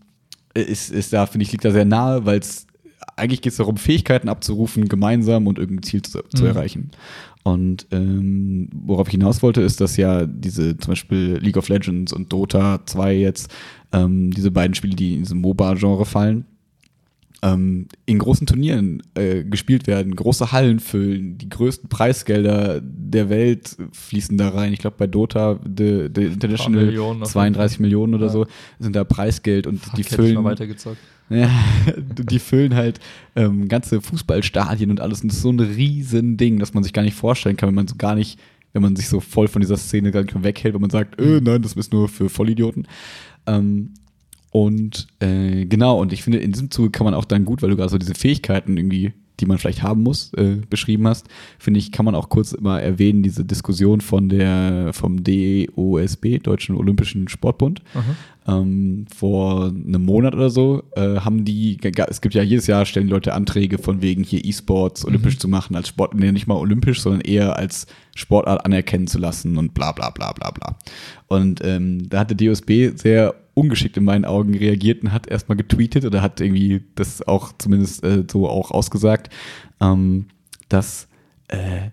S1: ist, ist da, finde ich, liegt da sehr nahe, weil es eigentlich geht es darum, Fähigkeiten abzurufen, gemeinsam und irgendein Ziel zu, zu
S2: Mhm.
S1: erreichen. Und ähm, worauf ich hinaus wollte, ist, dass ja diese zum Beispiel League of Legends und Dota 2 jetzt, ähm, diese beiden Spiele, die in diesem MOBA-Genre fallen, ähm, in großen Turnieren äh, gespielt werden, große Hallen füllen, die größten Preisgelder der Welt fließen da rein. Ich glaube, bei Dota, the, the International,
S2: Millionen auf jeden
S1: 32 Millionen oder
S2: Ja.
S1: so, sind da Preisgeld und
S2: Fuck,
S1: die füllen. Ja, die füllen halt ähm, ganze Fußballstadien und alles. Und das ist so ein riesen Ding, dass man sich gar nicht vorstellen kann, wenn man so gar nicht, wenn man sich so voll von dieser Szene gar nicht mehr weghält, wenn man sagt, äh, nein, das ist nur für Vollidioten. Ähm, und äh, genau, und ich finde, in diesem Zuge kann man auch dann gut, weil du gerade so diese Fähigkeiten irgendwie die man vielleicht haben muss, äh, beschrieben hast, finde ich, kann man auch kurz immer erwähnen, diese Diskussion von der, vom DOSB, Deutschen Olympischen Sportbund. Ähm, vor einem Monat oder so äh, haben die, es gibt ja jedes Jahr stellen die Leute Anträge von wegen hier E-Sports olympisch
S2: Mhm.
S1: zu machen, als Sport, nee, nicht mal olympisch, sondern eher als Sportart anerkennen zu lassen und bla bla bla bla bla. Und ähm, da hat der DOSB sehr ungeschickt in meinen Augen reagiert und hat erstmal getweetet oder hat irgendwie das auch zumindest äh, so auch ausgesagt, ähm, dass, äh,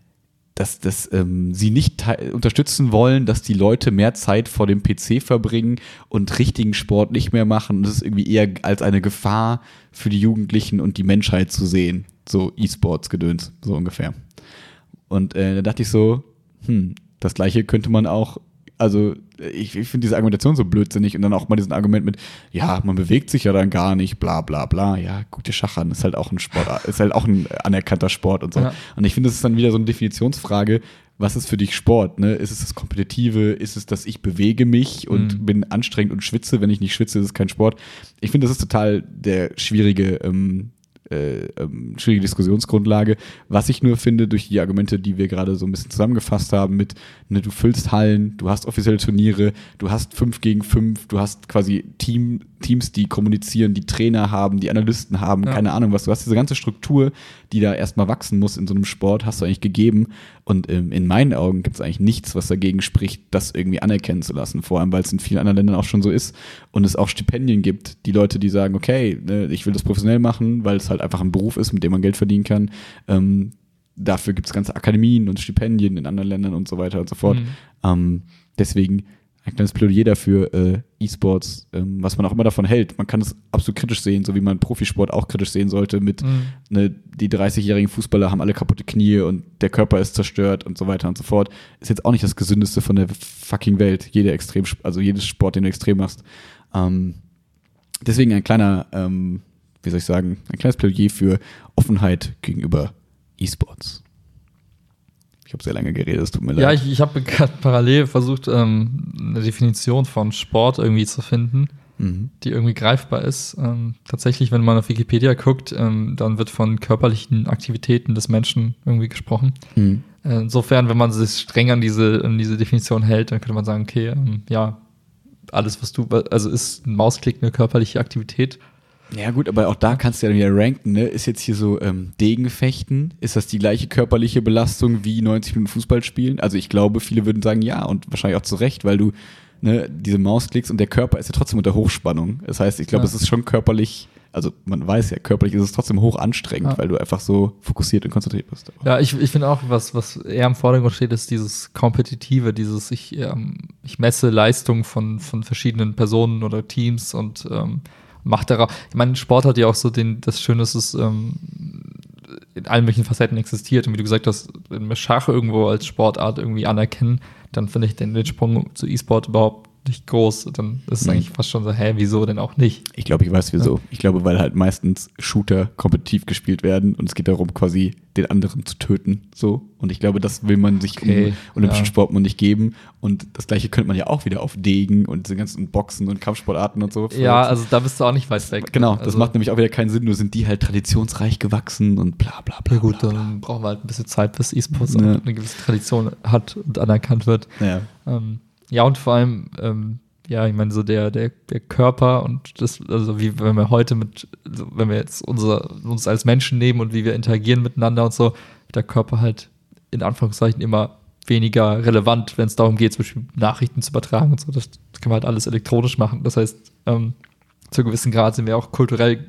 S1: dass, dass ähm, sie nicht unterstützen wollen, dass die Leute mehr Zeit vor dem PC verbringen und richtigen Sport nicht mehr machen. Das ist irgendwie eher als eine Gefahr für die Jugendlichen und die Menschheit zu sehen. So E-Sports-Gedöns, so ungefähr. Und äh, da dachte ich so, hm, das gleiche könnte man auch, also ich, ich finde diese Argumentation so blödsinnig und dann auch mal diesen Argument mit, ja, man bewegt sich ja dann gar nicht, bla bla bla. Ja, guck dir Schach an, ist halt auch ein Sport, ist halt auch ein anerkannter Sport und so.
S2: Ja.
S1: Und ich finde, das ist dann wieder so eine Definitionsfrage, was ist für dich Sport? Ne? Ist es das Kompetitive? Ist es, dass ich bewege mich und
S2: Mhm.
S1: bin anstrengend und schwitze? Wenn ich nicht schwitze, ist es kein Sport. Ich finde, das ist total der schwierige ähm, äh, ähm, schwierige Diskussionsgrundlage. Was ich nur finde, durch die Argumente, die wir gerade so ein bisschen zusammengefasst haben, mit, ne, du füllst Hallen, du hast offizielle Turniere, du hast fünf gegen fünf, du hast quasi Team, Teams, die kommunizieren, die Trainer haben, die Analysten haben,
S2: Ja.
S1: keine Ahnung was. Du hast diese ganze Struktur, die da erstmal wachsen muss in so einem Sport, hast du eigentlich gegeben. Und ähm, in meinen Augen gibt es eigentlich nichts, was dagegen spricht, das irgendwie anerkennen zu lassen. Vor allem, weil es in vielen anderen Ländern auch schon so ist und es auch Stipendien gibt, die Leute, die sagen, okay, ne, ich will das professionell machen, weil es halt einfach ein Beruf ist, mit dem man Geld verdienen kann. Ähm, dafür gibt es ganze Akademien und Stipendien in anderen Ländern und so weiter und so fort.
S2: Mhm.
S1: Ähm, deswegen ein kleines Plädoyer dafür, äh, E-Sports, ähm, was man auch immer davon hält. Man kann es absolut kritisch sehen, so wie man Profisport auch kritisch sehen sollte mit
S2: Mhm.
S1: ne, die 30-jährigen Fußballer haben alle kaputte Knie und der Körper ist zerstört und so weiter und so fort. Ist jetzt auch nicht das gesündeste von der fucking Welt. Jede extrem, also jedes Sport, den du extrem machst. Ähm, deswegen ein kleiner, ähm, wie soll ich sagen, ein kleines Plädoyer für Offenheit gegenüber E-Sports. Ich habe sehr lange geredet, es tut mir
S2: Ja,
S1: leid.
S2: ich, ich habe gerade parallel versucht, ähm, eine Definition von Sport irgendwie zu finden,
S1: mhm.
S2: die irgendwie greifbar ist. Ähm, tatsächlich, wenn man auf Wikipedia guckt, ähm, dann wird von körperlichen Aktivitäten des Menschen irgendwie gesprochen.
S1: Mhm.
S2: Äh, insofern, wenn man sich streng an diese, an diese Definition hält, dann könnte man sagen, okay, ähm, ja, alles, was du, also ist ein Mausklick eine körperliche Aktivität.
S1: Ja gut, aber auch da kannst du ja wieder ranken, ne? Ist jetzt hier so ähm, Degenfechten, ist das die gleiche körperliche Belastung wie 90 Minuten Fußball spielen? Also ich glaube, viele würden sagen ja und wahrscheinlich auch zu Recht, weil du ne, diese Maus klickst und der Körper ist ja trotzdem unter Hochspannung. Das heißt, ich glaube,
S2: Ja.
S1: es ist schon körperlich, also man weiß ja, körperlich ist es trotzdem hoch anstrengend,
S2: Ja.
S1: weil du einfach so fokussiert und konzentriert bist.
S2: Ja, ich, ich finde auch, was, was eher im Vordergrund steht, ist dieses Kompetitive, dieses, ich, ähm, ich messe Leistung von, von verschiedenen Personen oder Teams und ähm, mache darauf. Ich meine, Sport hat ja auch so den, das Schöne, dass es ähm, in allen möglichen Facetten existiert. Und wie du gesagt hast, wenn wir Schach irgendwo als Sportart irgendwie anerkennen, dann finde ich den, den Sprung zu E-Sport überhaupt nicht groß. Dann ist es
S1: Mhm.
S2: eigentlich fast schon so, hä, wieso denn auch nicht?
S1: Ich glaube, ich weiß wieso. Ich glaube, weil halt meistens Shooter kompetitiv gespielt werden und es geht darum, quasi den anderen zu töten. So. Und ich glaube, das will man sich
S2: Okay,
S1: im olympischen
S2: ja.
S1: Sport mal nicht geben. Und das gleiche könnte man ja auch wieder auf Degen und diese ganzen Boxen und Kampfsportarten und so.
S2: Ja, also da bist du auch nicht weit weg.
S1: Genau, das
S2: also,
S1: macht nämlich auch wieder keinen Sinn, nur sind die halt traditionsreich gewachsen und bla bla bla.
S2: Ja gut,
S1: bla, bla.
S2: dann brauchen wir halt ein bisschen Zeit, bis E-Sports
S1: Ja.
S2: eine gewisse Tradition hat und anerkannt wird.
S1: Ja.
S2: Ähm, ja, und vor allem, ähm, ja, ich meine, so der, der, der Körper und das, also wie wenn wir heute mit, also wenn wir jetzt unser, uns als Menschen nehmen und wie wir interagieren miteinander und so, der Körper halt in Anführungszeichen immer weniger relevant, wenn es darum geht, zum Beispiel Nachrichten zu übertragen und so. Das kann man halt alles elektronisch machen. Das heißt, ähm, zu gewissen Grad sind wir auch kulturell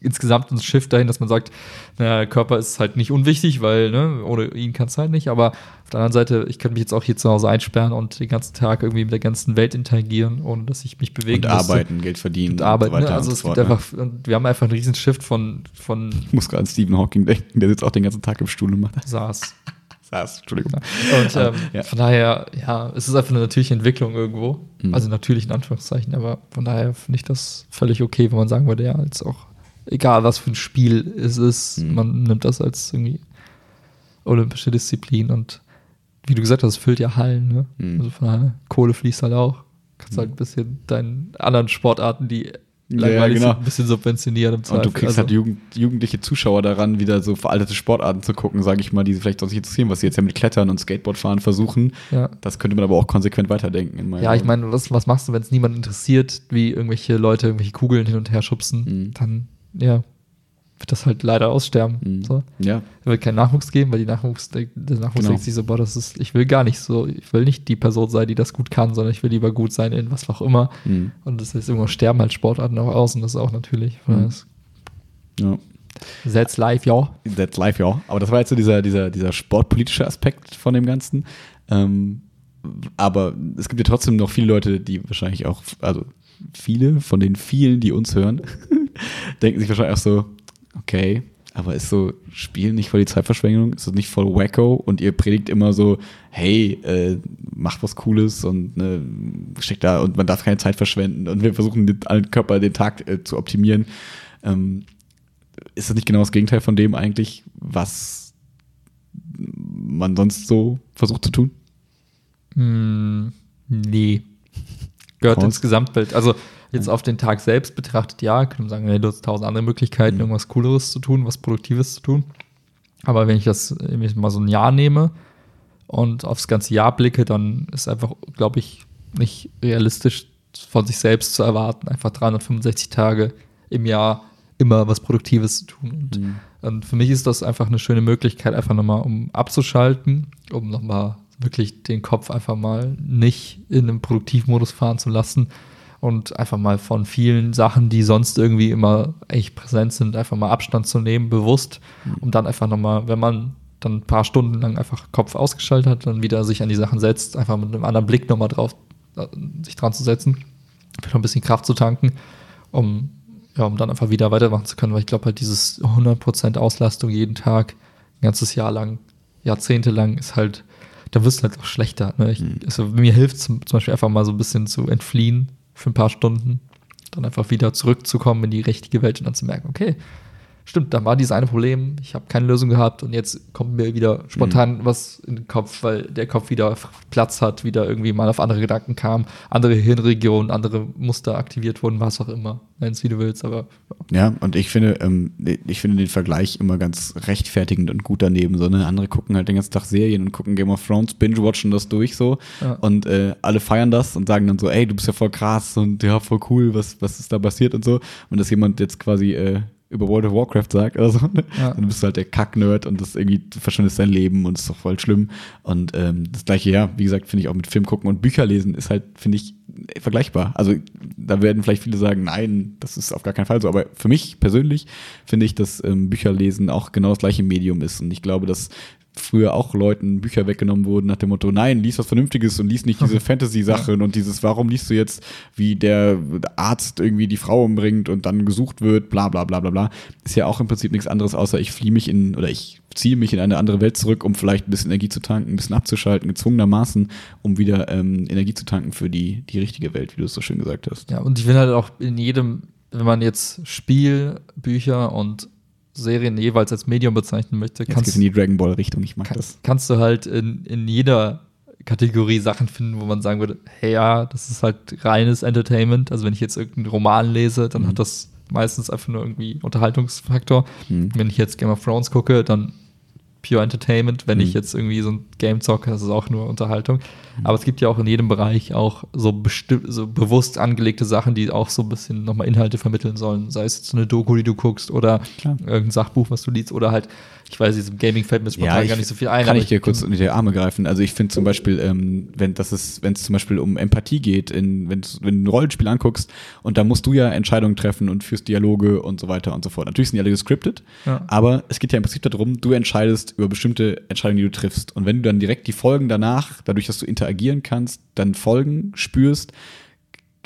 S2: insgesamt ein Shift dahin, dass man sagt, naja, der Körper ist halt nicht unwichtig, weil ne, ohne ihn kann es halt nicht. Aber auf der anderen Seite, ich könnte mich jetzt auch hier zu Hause einsperren und den ganzen Tag irgendwie mit der ganzen Welt interagieren, ohne dass ich mich bewegen
S1: Und
S2: müsste.
S1: arbeiten, Geld verdienen
S2: Und arbeiten. ne?
S1: und
S2: Also
S1: so
S2: es
S1: fort,
S2: gibt
S1: ne?
S2: einfach, wir haben einfach einen riesen Shift von, von
S1: Ich muss gerade an Stephen Hawking denken, der sitzt auch den ganzen Tag im Stuhl und macht das.
S2: SARS.
S1: Saß, Entschuldigung.
S2: Und ähm,
S1: Ja.
S2: von daher, ja, es ist einfach eine natürliche Entwicklung irgendwo.
S1: Mhm.
S2: Also natürlich in Anführungszeichen, aber von daher finde ich das völlig okay, wenn man sagen würde, ja, jetzt auch, egal was für ein Spiel es ist,
S1: Mhm.
S2: man nimmt das als irgendwie olympische Disziplin und wie du gesagt hast, es füllt ja Hallen, ne?
S1: Mhm.
S2: Also von daher, Kohle fließt halt auch. Kannst
S1: Mhm.
S2: halt ein bisschen deinen anderen Sportarten, die langweilig
S1: genau.
S2: ein bisschen subventionieren im
S1: Und
S2: Zweifel.
S1: du kriegst
S2: Also,
S1: halt Jugend, jugendliche Zuschauer daran, wieder so veraltete Sportarten zu gucken, sage ich mal, die sie vielleicht auch nicht interessieren, was sie jetzt ja mit Klettern und Skateboardfahren versuchen.
S2: ja.
S1: Das könnte man aber auch konsequent weiterdenken.
S2: Ja, ich meine, was, was machst du, wenn es niemand interessiert, wie irgendwelche Leute irgendwelche Kugeln hin und her schubsen?
S1: Mhm.
S2: Dann, ja, wird das halt leider aussterben.
S1: Mhm.
S2: So.
S1: Ja,
S2: Es wird keinen Nachwuchs geben, weil die Nachwuchs, der Nachwuchs
S1: Genau.
S2: denkt sich so, boah, das ist, ich will gar nicht so, ich will nicht die Person sein, die das gut kann, sondern ich will lieber gut sein in was auch immer.
S1: Mhm.
S2: Und das heißt, irgendwann sterben halt Sportarten auch aus und das ist auch natürlich.
S1: Mhm.
S2: Das
S1: ja.
S2: That's live, ja.
S1: That's life, ja. Aber das war jetzt so dieser, dieser, dieser sportpolitische Aspekt von dem Ganzen. Ähm, aber es gibt ja trotzdem noch viele Leute, die wahrscheinlich auch, also viele von den vielen, die uns hören, denken sich wahrscheinlich auch so, okay, aber ist so Spiel nicht voll die Zeitverschwendung? Ist das nicht voll wacko? Und ihr predigt immer so, hey, äh, macht was Cooles und ne, steckt da und man darf keine Zeit verschwenden und wir versuchen den allen Körper den Tag äh, zu optimieren. Ähm, ist das nicht genau das Gegenteil von dem eigentlich, was man sonst so versucht zu tun?
S2: Hm, nee. Gehört
S1: Raus.
S2: ins Gesamtbild. Also jetzt auf den Tag selbst betrachtet, ja, können wir sagen, hey, du hast tausend andere Möglichkeiten,
S1: Mhm.
S2: irgendwas Cooleres zu tun, was Produktives zu tun. Aber wenn ich das irgendwie mal so ein Jahr nehme und aufs ganze Jahr blicke, dann ist einfach, glaube ich, nicht realistisch von sich selbst zu erwarten, einfach 365 Tage im Jahr immer was Produktives zu tun. Und,
S1: Mhm.
S2: und für mich ist das einfach eine schöne Möglichkeit, einfach nochmal, um abzuschalten, um nochmal wirklich den Kopf einfach mal nicht in einem Produktivmodus fahren zu lassen und einfach mal von vielen Sachen, die sonst irgendwie immer echt präsent sind, einfach mal Abstand zu nehmen, bewusst, um dann einfach nochmal, wenn man dann ein paar Stunden lang einfach Kopf ausgeschaltet hat, dann wieder sich an die Sachen setzt, einfach mit einem anderen Blick nochmal drauf, äh, sich dran zu setzen, vielleicht noch ein bisschen Kraft zu tanken, um, ja, um dann einfach wieder weitermachen zu können, weil ich glaube halt dieses 100% Auslastung jeden Tag, ein ganzes Jahr lang, Jahrzehnte lang ist halt, da wirst du halt auch schlechter. Ne? Ich, also mir hilft zum, zum Beispiel einfach mal so ein bisschen zu entfliehen für ein paar Stunden, dann einfach wieder zurückzukommen in die richtige Welt und dann zu merken, okay, stimmt, da war dieses eine Problem, ich habe keine Lösung gehabt und jetzt kommt mir wieder spontan was in den Kopf, weil der Kopf wieder Platz hat, wieder irgendwie mal auf andere Gedanken kam, andere Hirnregionen, andere Muster aktiviert wurden, was auch immer, nenn's wie du willst, aber
S1: Ja, und ich finde, ähm, ich finde den Vergleich immer ganz rechtfertigend und gut daneben. So, ne? Andere gucken halt den ganzen Tag Serien und gucken Game of Thrones, binge-watchen das durch so.
S2: Ja.
S1: Und äh, alle feiern das und sagen dann so, ey, du bist ja voll krass und ja, voll cool, was, was ist da passiert und so. Und dass jemand jetzt quasi äh, über World of Warcraft sagt oder so, ne?
S2: Ja.
S1: dann bist du halt der Kack-Nerd und das irgendwie, du verschwendest dein Leben und ist doch voll schlimm. Und ähm, das gleiche, ja, wie gesagt, finde ich auch mit Film gucken und Bücher lesen ist halt, finde ich, äh, vergleichbar. Also da werden vielleicht viele sagen, nein, das ist auf gar keinen Fall so. Aber für mich persönlich finde ich, dass ähm, Bücherlesen auch genau das gleiche Medium ist. Und ich glaube, dass früher auch Leuten Bücher weggenommen wurden nach dem Motto, nein, lies was Vernünftiges und lies nicht diese Fantasy-Sachen und dieses, warum liest du jetzt, wie der Arzt irgendwie die Frau umbringt und dann gesucht wird, bla bla bla bla bla. Ist ja auch im Prinzip nichts anderes, außer ich fliehe mich in, oder ich ziehe mich in eine andere Welt zurück, um vielleicht ein bisschen Energie zu tanken, ein bisschen abzuschalten, gezwungenermaßen, um wieder ähm, Energie zu tanken für die, die richtige Welt, wie du es so schön gesagt hast.
S2: Ja, und ich finde halt auch in jedem, wenn man jetzt Spiel, Bücher und Serien jeweils als Medium bezeichnen möchte,
S1: Jetzt
S2: kannst,
S1: in die Dragon Ball Richtung, ich mag
S2: kann,
S1: das.
S2: kannst du halt in, in jeder Kategorie Sachen finden, wo man sagen würde, hey ja, das ist halt reines Entertainment. Also wenn ich jetzt irgendeinen Roman lese, dann
S1: Mhm.
S2: hat das meistens einfach nur irgendwie Unterhaltungsfaktor.
S1: Mhm.
S2: Wenn ich jetzt Game of Thrones gucke, dann pure Entertainment. Wenn
S1: Mhm.
S2: ich jetzt irgendwie so ein Game zocke, das ist auch nur Unterhaltung. Aber es gibt ja auch in jedem Bereich auch so, so bewusst angelegte Sachen, die auch so ein bisschen nochmal Inhalte vermitteln sollen. Sei es jetzt so eine Doku, die du guckst oder
S1: Klar.
S2: irgendein Sachbuch, was du liest oder halt, ich weiß, diesem Gaming fällt mir spontan
S1: ich-
S2: gar nicht so viel ein.
S1: Kann ich dir kurz unter die Arme greifen? Also ich finde zum Beispiel, ähm, wenn das ist, wenn es zum Beispiel um Empathie geht, in, wenn du ein Rollenspiel anguckst und da musst du ja Entscheidungen treffen und führst Dialoge und so weiter und so fort. Natürlich sind die alle gescriptet,
S2: Ja.
S1: aber es geht ja im Prinzip darum, du entscheidest über bestimmte Entscheidungen, die du triffst. Und wenn du dann direkt die Folgen danach, dadurch, dass du interagieren kannst, dann Folgen spürst,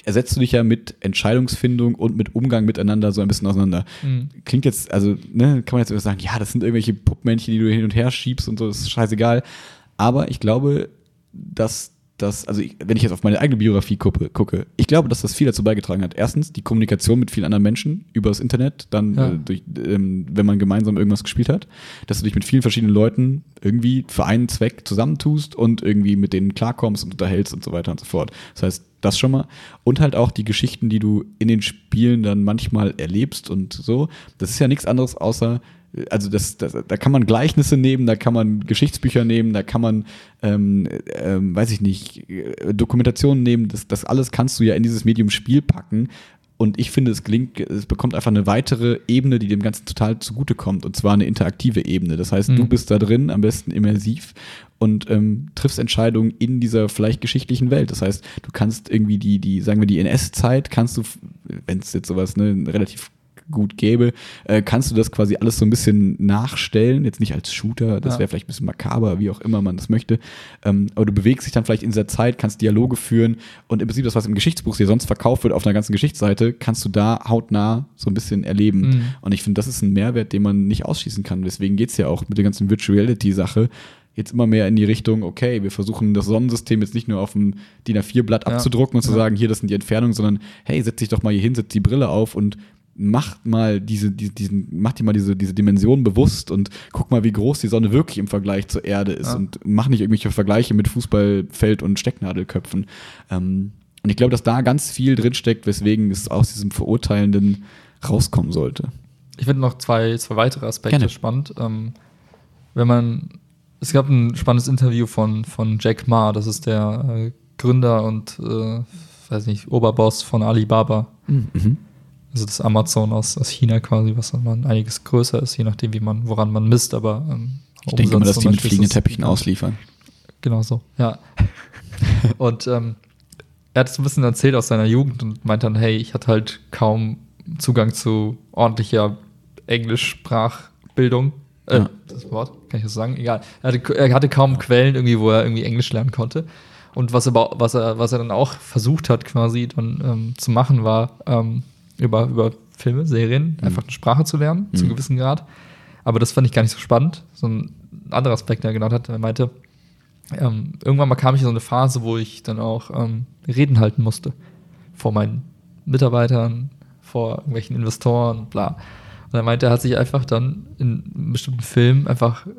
S1: ersetzt du dich ja mit Entscheidungsfindung und mit Umgang miteinander so ein bisschen auseinander.
S2: Mhm.
S1: Klingt jetzt, also, ne, kann man jetzt immer sagen, ja, das sind irgendwelche Puppmännchen, die du hin und her schiebst und so, das ist scheißegal. Aber ich glaube, dass dass, also ich, wenn ich jetzt auf meine eigene Biografie gucke, gucke, ich glaube, dass das viel dazu beigetragen hat. Erstens die Kommunikation mit vielen anderen Menschen über das Internet, dann
S2: Ja.
S1: äh, durch, ähm, wenn man gemeinsam irgendwas gespielt hat, dass du dich mit vielen verschiedenen Leuten irgendwie für einen Zweck zusammentust und irgendwie mit denen klarkommst und unterhältst und so weiter und so fort. Das heißt, das schon mal. Und halt auch die Geschichten, die du in den Spielen dann manchmal erlebst und so. Das ist ja nichts anderes außer also das, das, da kann man Gleichnisse nehmen, da kann man Geschichtsbücher nehmen, da kann man, ähm, ähm, weiß ich nicht, äh, Dokumentationen nehmen. Das, das alles kannst du ja in dieses Medium Spiel packen. Und ich finde, es gelingt, es bekommt einfach eine weitere Ebene, die dem Ganzen total zugutekommt. Und zwar eine interaktive Ebene. Das heißt,
S2: Mhm.
S1: du bist da drin, am besten immersiv und ähm, triffst Entscheidungen in dieser vielleicht geschichtlichen Welt. Das heißt, du kannst irgendwie die, die, sagen wir, die NS-Zeit kannst du, wenn es jetzt sowas ne, relativ gut gäbe, äh, kannst du das quasi alles so ein bisschen nachstellen. Jetzt nicht als Shooter, das
S2: Ja.
S1: wäre vielleicht ein bisschen makaber, wie auch immer man das möchte. Ähm, aber du bewegst dich dann vielleicht in dieser Zeit, kannst Dialoge führen und im Prinzip das, was im Geschichtsbuch dir sonst verkauft wird auf einer ganzen Geschichtsseite, kannst du da hautnah so ein bisschen erleben.
S2: Mhm.
S1: Und ich finde, das ist ein Mehrwert, den man nicht ausschließen kann. Deswegen geht's ja auch mit der ganzen Virtuality-Sache jetzt immer mehr in die Richtung, okay, wir versuchen das Sonnensystem jetzt nicht nur auf dem DIN A4-Blatt
S2: Ja.
S1: abzudrucken und zu
S2: Ja.
S1: sagen, hier, das sind die Entfernungen, sondern hey, setz dich doch mal hier hin, setz die Brille auf und macht mal diese, diese, diesen, macht dir mal diese, diese Dimension bewusst und guck mal, wie groß die Sonne wirklich im Vergleich zur Erde ist
S2: Ja.
S1: und mach nicht irgendwelche Vergleiche mit Fußballfeld und Stecknadelköpfen. Ähm, und ich glaube, dass da ganz viel drinsteckt, weswegen es aus diesem Verurteilenden rauskommen sollte.
S2: Ich finde noch zwei, zwei weitere Aspekte
S1: Gerne.
S2: spannend. Ähm, wenn man, es gab ein spannendes Interview von, von Jack Ma, das ist der äh, Gründer und, äh, weiß nicht, Oberboss von Alibaba.
S1: Mhm.
S2: Also das Amazon aus, aus China quasi, was dann einiges größer ist, je nachdem, wie man, woran man misst, aber ähm,
S1: Ich denke mal,
S2: Umsatz
S1: dass die mit fliegenden Teppichen ausliefern.
S2: Genau so, ja. und ähm, er hat so ein bisschen erzählt aus seiner Jugend und meint dann, hey, ich hatte halt kaum Zugang zu ordentlicher Englischsprachbildung. Äh,
S1: Ja.
S2: Das Wort, kann ich das sagen? Egal. Er hatte, er hatte kaum Quellen irgendwie, wo er irgendwie Englisch lernen konnte. Und was, aber, was, er, was er dann auch versucht hat, quasi dann ähm, zu machen, war ähm, über, über Filme, Serien, einfach eine Sprache zu lernen, zu einem
S1: Mhm.
S2: gewissen Grad. Aber das fand ich gar nicht so spannend. So ein anderer Aspekt, den er genannt hat, er meinte, ähm, irgendwann mal kam ich in so eine Phase, wo ich dann auch ähm, Reden halten musste. Vor meinen Mitarbeitern, vor irgendwelchen Investoren, bla. Und er meinte, er hat sich einfach dann in bestimmten Filmen einfach äh,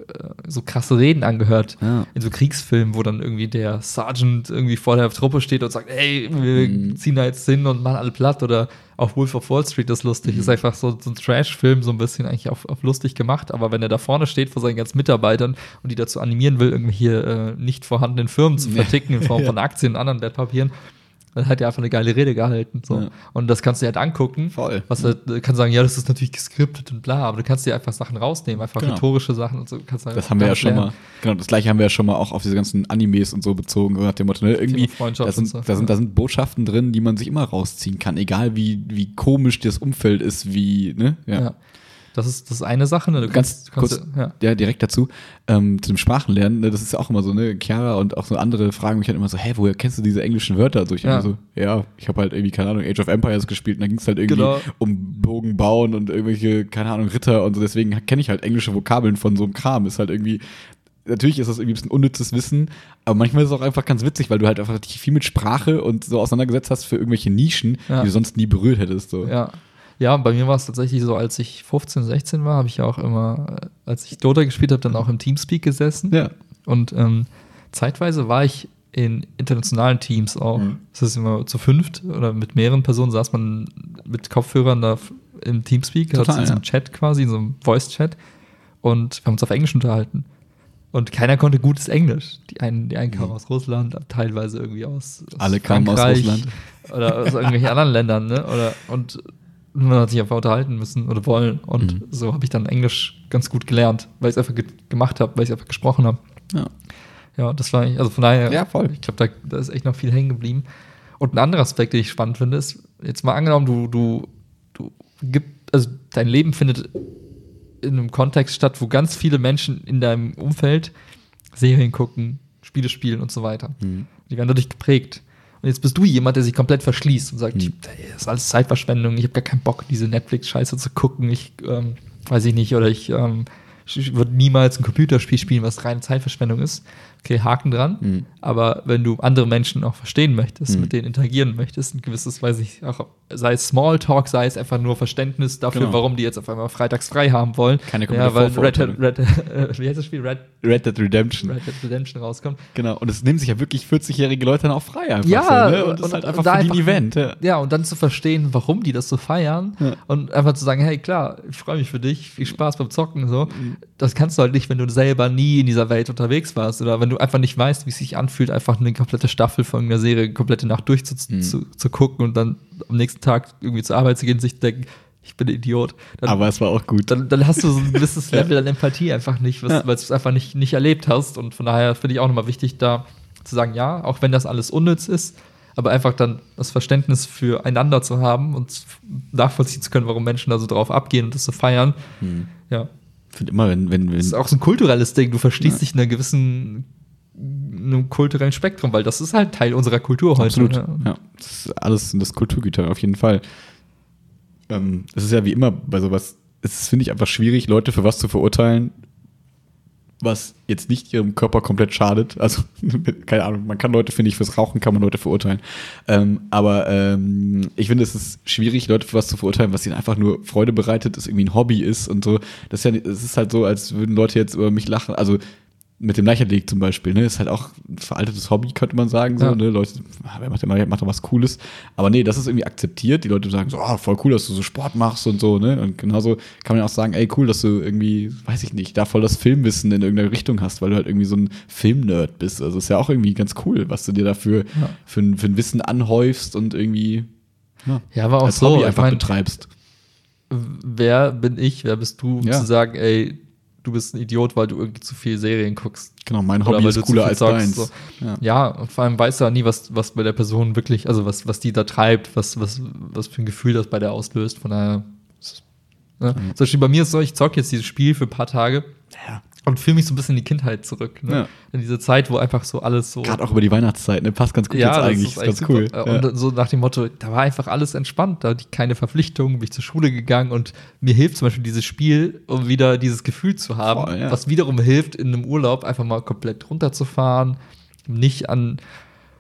S2: so krasse Reden angehört.
S1: Ja.
S2: In so Kriegsfilmen, wo dann irgendwie der Sergeant irgendwie vor der Truppe steht und sagt, hey, wir
S1: Mhm.
S2: ziehen da jetzt hin und machen alle platt. Oder auch Wolf of Wall Street ist lustig. Ist einfach so, so ein Trash-Film, so ein bisschen eigentlich auf, auf lustig gemacht. Aber wenn er da vorne steht vor seinen ganzen Mitarbeitern und die dazu animieren will, irgendwelche äh, nicht vorhandenen Firmen zu verticken in Form
S1: Ja.
S2: von Aktien und anderen Wertpapieren, dann hat er einfach eine geile Rede gehalten. So.
S1: Ja.
S2: Und das kannst du dir halt angucken.
S1: Voll.
S2: Was er du kannst sagen, ja, das ist natürlich geskriptet und bla, aber du kannst dir einfach Sachen rausnehmen, einfach
S1: Genau.
S2: rhetorische Sachen und so. Kannst
S1: Das haben wir ja schon
S2: lernen.
S1: mal, genau, das gleiche haben wir ja schon mal auch auf diese ganzen Animes und so bezogen, so nach dem Motto, ne, irgendwie, da sind,
S2: so.
S1: da, sind, da sind Botschaften drin, die man sich immer rausziehen kann, egal wie, wie komisch das Umfeld ist, wie, ne,
S2: Ja. Das ist, das ist eine Sache, ne? Du
S1: Ganz
S2: kannst, kannst
S1: kurz,
S2: ja.
S1: ja, direkt dazu, ähm, zu dem Sprachenlernen, ne, das ist ja auch immer so, ne, Chiara und auch so andere fragen mich halt immer so, hä, woher kennst du diese englischen Wörter? So, ich
S2: Ja.
S1: so, ja, ich habe halt irgendwie, keine Ahnung, Age of Empires gespielt und da ging es halt irgendwie
S2: Genau.
S1: um Bogen bauen und irgendwelche, keine Ahnung, Ritter und so, deswegen kenne ich halt englische Vokabeln von so einem Kram, ist halt irgendwie, natürlich ist das irgendwie ein bisschen unnützes Wissen, aber manchmal ist es auch einfach ganz witzig, weil du halt einfach dich viel mit Sprache und so auseinandergesetzt hast für irgendwelche Nischen,
S2: Ja.
S1: die du sonst nie berührt hättest. So.
S2: Ja. Ja, bei mir war es tatsächlich so, als ich 15, 16 war, habe ich auch immer, äh, als ich Dota gespielt habe, dann auch im Teamspeak gesessen.
S1: Ja.
S2: Und ähm, zeitweise war ich in internationalen Teams auch.
S1: Mhm.
S2: Das ist immer zu fünft oder mit mehreren Personen saß man mit Kopfhörern da im Teamspeak,
S1: Total,
S2: in so einem
S1: ja.
S2: Chat quasi, in so einem Voice-Chat. Und wir haben uns auf Englisch unterhalten. Und keiner konnte gutes Englisch. Die einen, die einen kamen aus Russland, teilweise irgendwie aus, aus
S1: Mhm. Alle kamen aus
S2: Frankreich
S1: Russland.
S2: Oder aus irgendwelchen anderen Ländern, ne? Oder, und man hat sich einfach unterhalten müssen oder wollen. Und
S1: Mhm.
S2: so habe ich dann Englisch ganz gut gelernt, weil ich es einfach ge gemacht habe, weil ich einfach gesprochen habe.
S1: Ja.
S2: Ja, das war eigentlich, also von daher,
S1: Ja, voll.
S2: ich glaube, da, da ist echt noch viel hängen geblieben. Und ein anderer Aspekt, den ich spannend finde, ist, jetzt mal angenommen, du, du, du gib, also dein Leben findet in einem Kontext statt, wo ganz viele Menschen in deinem Umfeld Serien gucken, Spiele spielen und so weiter.
S1: Mhm.
S2: Die werden dadurch geprägt. Und jetzt bist du jemand, der sich komplett verschließt und sagt,
S1: Mhm.
S2: das ist alles Zeitverschwendung, ich habe gar keinen Bock, diese Netflix-Scheiße zu gucken, ich ähm, weiß ich nicht, oder ich, ähm, ich würde niemals ein Computerspiel spielen, was reine Zeitverschwendung ist. Okay, Haken dran.
S1: Mhm.
S2: Aber wenn du andere Menschen auch verstehen möchtest,
S1: Mhm.
S2: mit denen interagieren möchtest, ein gewisses, weiß ich, auch, sei es Smalltalk, sei es einfach nur Verständnis dafür,
S1: Genau.
S2: warum die jetzt auf einmal freitags frei haben wollen.
S1: Keine
S2: ja, weil
S1: komplette
S2: Red, Red, äh, wie heißt das Spiel? Red,
S1: Red Dead Redemption.
S2: Red Dead Redemption rauskommt.
S1: Genau. Und es nehmen sich ja wirklich 40-jährige Leute dann auch frei einfach
S2: Ja,
S1: so, ne? Und, das ist halt einfach für die ein
S2: einfach-
S1: Event. Ja.
S2: Ja, und dann zu verstehen, warum die das so feiern
S1: Ja.
S2: und einfach zu sagen, hey, klar, ich freue mich für dich, viel Spaß beim Zocken, so.
S1: Mhm.
S2: Das kannst du halt nicht, wenn du selber nie in dieser Welt unterwegs warst oder wenn du einfach nicht weißt, wie es sich anfühlt, einfach eine komplette Staffel von einer Serie, eine komplette Nacht durch zu,
S1: Mhm.
S2: und dann am nächsten Tag irgendwie zur Arbeit zu gehen und sich denken, ich bin ein Idiot. Dann,
S1: Aber es war auch gut.
S2: dann, dann hast du so ein gewisses Level an Empathie einfach nicht,
S1: Ja.
S2: weil du es einfach nicht, nicht erlebt hast. Und von daher finde ich auch nochmal wichtig, da zu sagen, ja, auch wenn das alles unnütz ist, aber einfach dann das Verständnis füreinander zu haben und nachvollziehen zu können, warum Menschen da so drauf abgehen und das zu feiern.
S1: Hm.
S2: Ja.
S1: Ich finde immer, wenn, wenn,
S2: Das ist
S1: wenn
S2: auch so ein kulturelles Ding. Du verstehst dich in einer gewissen einem kulturellen Spektrum, weil das ist halt Teil unserer Kultur heute.
S1: Absolut.
S2: Ja.
S1: Ja, das ist alles sind das Kulturgüter, auf jeden Fall. Ähm, es ist ja wie immer bei sowas, es ist, finde ich, einfach schwierig, Leute für was zu verurteilen, was jetzt nicht ihrem Körper komplett schadet. Also, keine Ahnung, man kann Leute, finde ich, fürs Rauchen kann man Leute verurteilen. Ähm, aber ähm, ich finde, es ist schwierig, Leute für was zu verurteilen, was ihnen einfach nur Freude bereitet, es irgendwie ein Hobby ist und so. Das ist ja, es ist halt so, als würden Leute jetzt über mich lachen. Also, mit dem Leichtathletik zum Beispiel, ne, ist halt auch ein veraltetes Hobby, könnte man sagen, so,
S2: Ja.
S1: ne, Leute, ah, wer macht immer, macht doch was Cooles, aber nee, das ist irgendwie akzeptiert, die Leute sagen so, ah, voll cool, dass du so Sport machst und so, ne, und genauso kann man auch sagen, ey, cool, dass du irgendwie, weiß ich nicht, da voll das Filmwissen in irgendeiner Richtung hast, weil du halt irgendwie so ein Filmnerd bist, also ist ja auch irgendwie ganz cool, was du dir dafür
S2: Ja.
S1: für, ein- für ein Wissen anhäufst und irgendwie, ja,
S2: Ja, aber auch
S1: als
S2: so.
S1: Hobby
S2: Ich
S1: einfach
S2: mein,
S1: betreibst.
S2: wer bin ich, wer bist du, um
S1: Ja.
S2: zu sagen, ey, du bist ein Idiot, weil du irgendwie zu viel Serien guckst.
S1: Genau, mein Hobby ist cooler als deins.
S2: so.
S1: Ja.
S2: Ja, und vor allem weißt du ja nie, was, was bei der Person wirklich, also was, was die da treibt, was, was, was für ein Gefühl das bei der auslöst. Von daher. Ne? Zum Beispiel bei mir ist es so, ich zocke jetzt dieses Spiel für ein paar Tage
S1: Ja.
S2: Und fühle mich so ein bisschen in die Kindheit zurück. Ne?
S1: Ja.
S2: In diese Zeit, wo einfach so alles so.
S1: Gerade auch über die Weihnachtszeit, ne, passt ganz gut jetzt
S2: das
S1: eigentlich,
S2: ist
S1: ist ganz cool.
S2: Und so nach dem Motto, da war einfach alles entspannt, da hatte ich keine Verpflichtungen, bin ich zur Schule gegangen und mir hilft zum Beispiel dieses Spiel, um wieder dieses Gefühl zu haben,
S1: Voll, ja.
S2: was wiederum hilft, in einem Urlaub einfach mal komplett runterzufahren, nicht an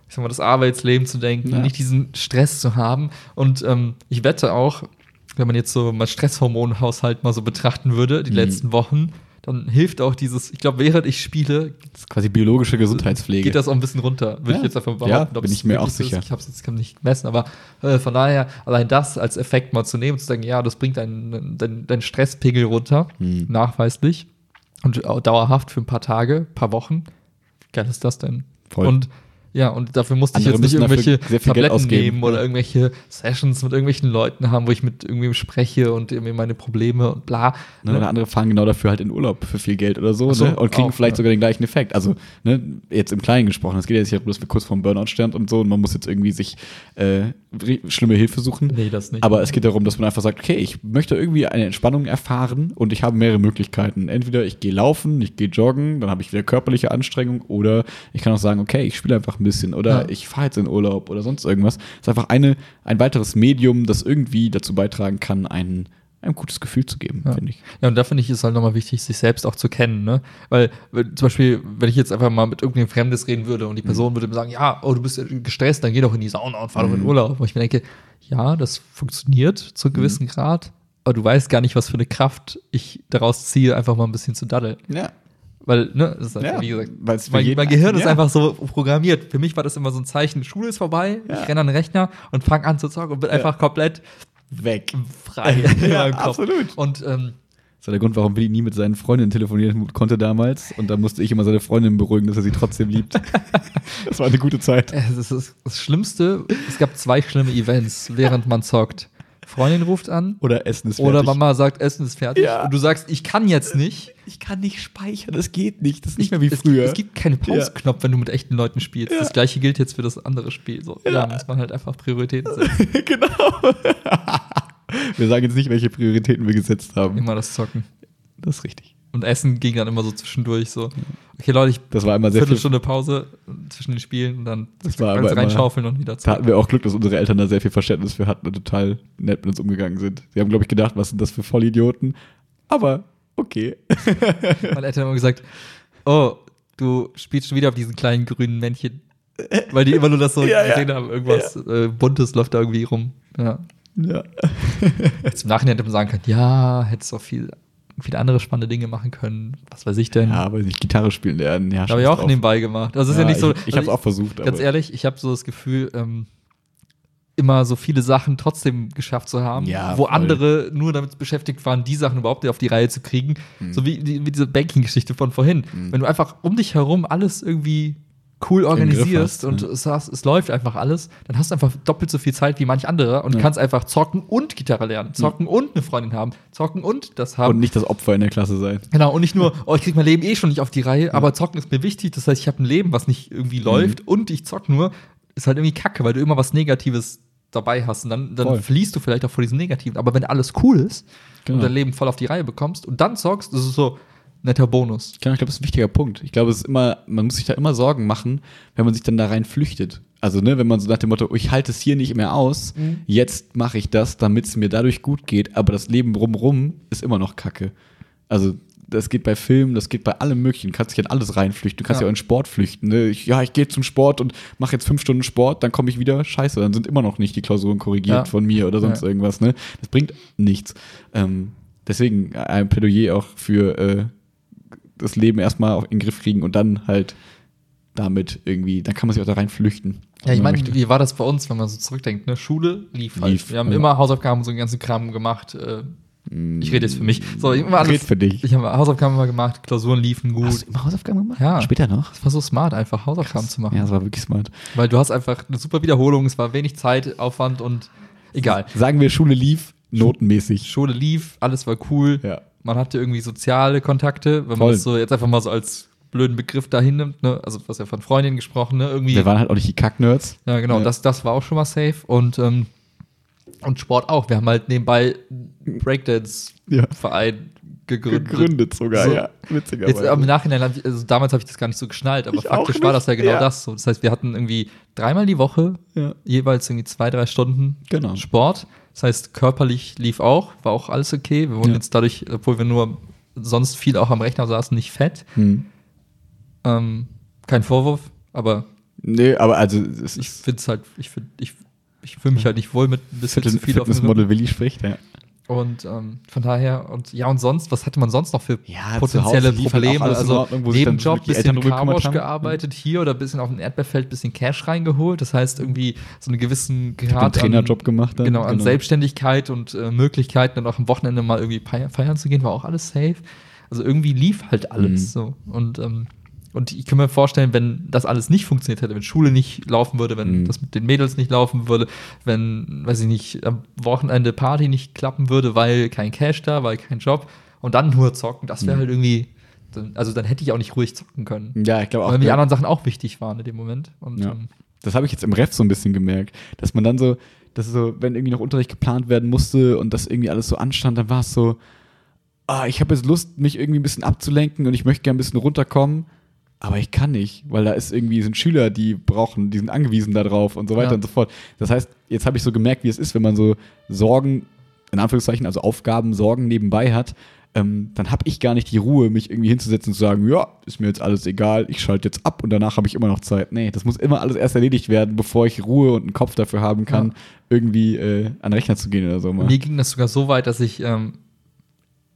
S2: ich sag mal, das Arbeitsleben zu denken,
S1: Ja.
S2: nicht diesen Stress zu haben. Und ähm, ich wette auch, wenn man jetzt so mal Stresshormonhaushalt mal so betrachten würde, die
S1: Mhm.
S2: letzten Wochen, dann hilft auch dieses, ich glaube, während ich spiele,
S1: Das ist quasi biologische Gesundheitspflege.
S2: geht das auch ein bisschen runter, würde
S1: Ja.
S2: ich jetzt einfach
S1: Ja,
S2: behaupten. ob
S1: bin ich mir auch
S2: so ist.
S1: sicher.
S2: Ich habe es jetzt kann nicht messen, aber äh, von daher, allein das als Effekt mal zu nehmen und zu sagen, ja, das bringt deinen dein, dein Stresspegel runter,
S1: Hm.
S2: nachweislich und auch dauerhaft für ein paar Tage, paar Wochen. Geil ist das denn?
S1: Voll.
S2: Und ja, und dafür musste
S1: Andere
S2: ich jetzt nicht irgendwelche Tabletten nehmen oder irgendwelche Sessions mit irgendwelchen Leuten haben, wo ich mit irgendwem spreche und irgendwie meine Probleme und bla.
S1: Ne, oder andere fahren genau dafür halt in Urlaub für viel Geld oder so,
S2: so,
S1: ne? und kriegen
S2: auch,
S1: vielleicht
S2: ja.
S1: sogar den gleichen Effekt. Also, ne, jetzt im Kleinen gesprochen, es geht ja jetzt nicht darum, dass wir kurz vorm Burnout stand und so und man muss jetzt irgendwie sich äh, schlimme Hilfe suchen.
S2: Nee, das nicht.
S1: Aber es geht darum, dass man einfach sagt, okay, ich möchte irgendwie eine Entspannung erfahren und ich habe mehrere Möglichkeiten. Entweder ich gehe laufen, ich gehe joggen, dann habe ich wieder körperliche Anstrengung oder ich kann auch sagen, okay, ich spiele einfach ein bisschen oder
S2: Ja.
S1: ich fahre jetzt in Urlaub oder sonst irgendwas. Es ist einfach eine, ein weiteres Medium, das irgendwie dazu beitragen kann, ein, ein gutes Gefühl zu geben,
S2: Ja.
S1: finde ich.
S2: Ja, und da finde ich es halt nochmal wichtig, sich selbst auch zu kennen, ne? Weil, zum Beispiel, wenn ich jetzt einfach mal mit irgendeinem Fremdes reden würde und die Person würde mir sagen, ja, oh, du bist gestresst, dann geh doch in die Sauna und fahr doch in
S1: Mhm.
S2: Urlaub. Und ich mir denke, ja, das funktioniert zu einem gewissen Grad, aber du weißt gar nicht, was für eine Kraft ich daraus ziehe, einfach mal ein bisschen zu daddeln.
S1: Ja.
S2: Weil, ne, das ist halt,
S1: Ja,
S2: wie gesagt, mein,
S1: jeden-
S2: mein Gehirn ist
S1: ja.
S2: einfach so programmiert. Für mich war das immer so ein Zeichen, Schule ist vorbei,
S1: Ja.
S2: ich renne an den Rechner und fange an zu zocken und bin einfach komplett
S1: Weg.
S2: frei in
S1: Ja,
S2: meinem Kopf.
S1: absolut.
S2: Und ähm,
S1: Das war der Grund, warum Willi nie mit seinen Freundinnen telefonieren konnte damals. Und da musste ich immer seine Freundin beruhigen, dass er sie trotzdem liebt. das war eine gute Zeit.
S2: Es ist das Schlimmste, es gab zwei schlimme Events, während man zockt. Freundin ruft an
S1: Oder Essen ist
S2: oder
S1: fertig.
S2: Mama sagt, Essen ist fertig.
S1: Ja.
S2: Und du sagst, ich kann jetzt nicht.
S1: ich kann nicht speichern, das geht nicht. Das ist nicht mehr wie
S2: es,
S1: früher.
S2: Es gibt keinen Pause-Knopf, wenn du mit echten Leuten spielst. Das gleiche gilt jetzt für das andere Spiel. So, ja.
S1: Ja.
S2: muss man halt einfach Prioritäten setzen.
S1: genau. wir sagen jetzt nicht, welche Prioritäten wir gesetzt haben.
S2: Immer das Zocken.
S1: Das ist richtig.
S2: Und Essen ging dann immer so zwischendurch so. Okay, Leute, ich
S1: Das war immer sehr viel.
S2: Viertelstunde Pause zwischen den Spielen und dann
S1: Das war aber
S2: reinschaufeln und wieder
S1: Da hatten wir auch Glück, dass unsere Eltern da sehr viel Verständnis für hatten und total nett mit uns umgegangen sind. Sie haben, glaube ich, gedacht, was sind das für Vollidioten? Aber okay.
S2: Meine Eltern haben immer gesagt, oh, du spielst schon wieder auf diesen kleinen grünen Männchen. Weil die immer nur das so
S1: Ja, ja.
S2: gesehen haben, irgendwas äh, Buntes läuft da irgendwie rum. Ja.
S1: Ja.
S2: Jetzt im Nachhinein hätte man sagen können, ja, hättest auch viel, viele andere spannende Dinge machen können. Was weiß ich denn?
S1: Ja, aber nicht Gitarre spielen lernen. Ja,
S2: habe ich auch
S1: drauf.
S2: nebenbei gemacht. Also es ist ja, nicht so.
S1: Ich, ich
S2: also
S1: habe es auch versucht.
S2: Ganz
S1: aber-
S2: ehrlich, ich habe so das Gefühl, ähm, immer so viele Sachen trotzdem geschafft zu haben,
S1: Ja,
S2: wo
S1: voll.
S2: andere nur damit beschäftigt waren, die Sachen überhaupt auf die Reihe zu kriegen.
S1: Hm.
S2: So wie, die, wie diese Banking-Geschichte von vorhin. Wenn du einfach um dich herum alles irgendwie cool organisierst
S1: hast,
S2: und
S1: ja.
S2: es, hast, es läuft einfach alles, dann hast du einfach doppelt so viel Zeit wie manch anderer und
S1: Ja.
S2: kannst einfach zocken und Gitarre lernen, zocken und eine Freundin haben, zocken und das haben.
S1: Und nicht das Opfer in der Klasse sein.
S2: Genau, und nicht nur, oh, ich krieg mein Leben eh schon nicht auf die Reihe, aber zocken ist mir wichtig. Das heißt, ich habe ein Leben, was nicht
S1: Mhm.
S2: irgendwie läuft und ich zock nur, ist halt irgendwie kacke, weil du immer was Negatives dabei hast. Und dann, dann
S1: Voll.
S2: fließt du vielleicht auch vor diesem Negativen. Aber wenn alles cool ist
S1: Genau.
S2: und dein Leben voll auf die Reihe bekommst und dann zockst, das ist so netter Bonus.
S1: Ich glaube, das ist ein wichtiger Punkt. Ich glaube, es ist immer, man muss sich da immer Sorgen machen, wenn man sich dann da rein flüchtet. Also, ne, wenn man so nach dem Motto, ich halte es hier nicht mehr aus,
S2: Mhm.
S1: jetzt mache ich das, damit es mir dadurch gut geht, aber das Leben drumrum ist immer noch Kacke. Also, das geht bei Filmen, das geht bei allem Möglichen. Du kannst dich in alles reinflüchten. Du kannst
S2: Ja.
S1: ja, auch in Sport flüchten. Ne? Ich, ja, ich gehe zum Sport und mache jetzt fünf Stunden Sport, dann komme ich wieder, scheiße, dann sind immer noch nicht die Klausuren korrigiert
S2: Ja.
S1: von mir oder sonst
S2: Ja.
S1: irgendwas. Ne? Das bringt nichts. Ähm, deswegen ein Plädoyer auch für äh, das Leben erstmal in den Griff kriegen und dann halt damit irgendwie, dann kann man sich auch da rein flüchten.
S2: Ja, ich meine, wie war das bei uns, wenn man so zurückdenkt? Ne? Schule lief halt.
S1: Lief,
S2: Wir haben
S1: ja.
S2: immer Hausaufgaben und so einen ganzen Kram gemacht. Äh, ich rede jetzt für mich. So, ich alles,
S1: Red für dich.
S2: Ich habe Hausaufgaben immer gemacht, Klausuren liefen gut.
S1: Hast du immer Hausaufgaben gemacht?
S2: Ja.
S1: Später noch?
S2: Es war so smart, einfach Hausaufgaben zu machen.
S1: Ja, das war wirklich smart.
S2: Weil du hast einfach eine super Wiederholung, es war wenig Zeitaufwand und egal.
S1: Sagen wir, Schule lief notenmäßig.
S2: Schule lief, alles war cool.
S1: Ja.
S2: Man hatte irgendwie soziale Kontakte, wenn man
S1: Voll.
S2: das so jetzt einfach mal so als blöden Begriff dahin nimmt, ne? Also was ja von Freundinnen gesprochen, ne? Irgendwie.
S1: Wir waren halt auch nicht die Kacknerds.
S2: ja, genau,
S1: Ja.
S2: Das, das war auch schon mal safe. Und, ähm, und Sport auch. Wir haben halt nebenbei Breakdance-Verein gegründet.
S1: Gegründet sogar,
S2: So.
S1: ja. Witzigerweise.
S2: Jetzt im Nachhinein, hab ich, also damals habe ich das gar nicht so geschnallt, aber
S1: Ich
S2: faktisch war das ja genau
S1: ja.
S2: das so. Das heißt, wir hatten irgendwie dreimal die Woche
S1: Ja.
S2: jeweils irgendwie zwei, drei Stunden
S1: Genau.
S2: Sport. Das heißt, körperlich lief auch, war auch alles okay. Wir wurden
S1: Ja.
S2: jetzt dadurch, obwohl wir nur sonst viel auch am Rechner saßen, nicht fett.
S1: Hm.
S2: Ähm, kein Vorwurf, aber
S1: Nee, aber also,
S2: ich finde es halt, ich finde ich, ich fühle mich halt nicht wohl mit ein bisschen
S1: Fitness,
S2: zu viel auf dem.
S1: Fitnessmodel Willi spricht, ja.
S2: Und ähm, von daher, und ja, und sonst, was hatte man sonst noch für
S1: Ja,
S2: potenzielle
S1: halt
S2: Probleme?
S1: in
S2: also
S1: Ordnung,
S2: Nebenjob, bisschen Carwash gearbeitet hier oder bisschen auf dem Erdbeerfeld, bisschen Cash reingeholt. Das heißt, irgendwie so einen gewissen Grad
S1: den Trainerjob gemacht dann.
S2: Genau, an Selbstständigkeit und äh, Möglichkeiten, dann auch am Wochenende mal irgendwie feiern, feiern zu gehen, war auch alles safe. Also irgendwie lief halt alles
S1: Mhm.
S2: so. Und, ähm, und ich kann mir vorstellen, wenn das alles nicht funktioniert hätte, wenn Schule nicht laufen würde, wenn
S1: Mhm.
S2: das mit den Mädels nicht laufen würde, wenn, weiß ich nicht, am Wochenende Party nicht klappen würde, weil kein Cash da, weil kein Job und dann nur zocken, das wäre
S1: Mhm.
S2: halt irgendwie, also dann hätte ich auch nicht ruhig zocken können.
S1: Ja, ich glaube auch.
S2: Weil mir die anderen Sachen auch wichtig waren in dem Moment. Und
S1: Ja.
S2: ähm,
S1: Das habe ich jetzt im Ref so ein bisschen gemerkt, dass man dann so, dass so, wenn irgendwie noch Unterricht geplant werden musste und das irgendwie alles so anstand, dann war es so, ah, ich habe jetzt Lust, mich irgendwie ein bisschen abzulenken und ich möchte gerne ein bisschen runterkommen, aber ich kann nicht, weil da ist irgendwie sind Schüler, die brauchen, die sind angewiesen darauf und so weiter
S2: Ja.
S1: und so fort. Das heißt, jetzt habe ich so gemerkt, wie es ist, wenn man so Sorgen, in Anführungszeichen, also Aufgaben, Sorgen nebenbei hat, ähm, dann habe ich gar nicht die Ruhe, mich irgendwie hinzusetzen und zu sagen, ja, ist mir jetzt alles egal, ich schalte jetzt ab und danach habe ich immer noch Zeit. Nee, das muss immer alles erst erledigt werden, bevor ich Ruhe und einen Kopf dafür haben kann,
S2: Ja.
S1: irgendwie äh, an den Rechner zu gehen oder so mal.
S2: mir ging das sogar so weit, dass ich ähm,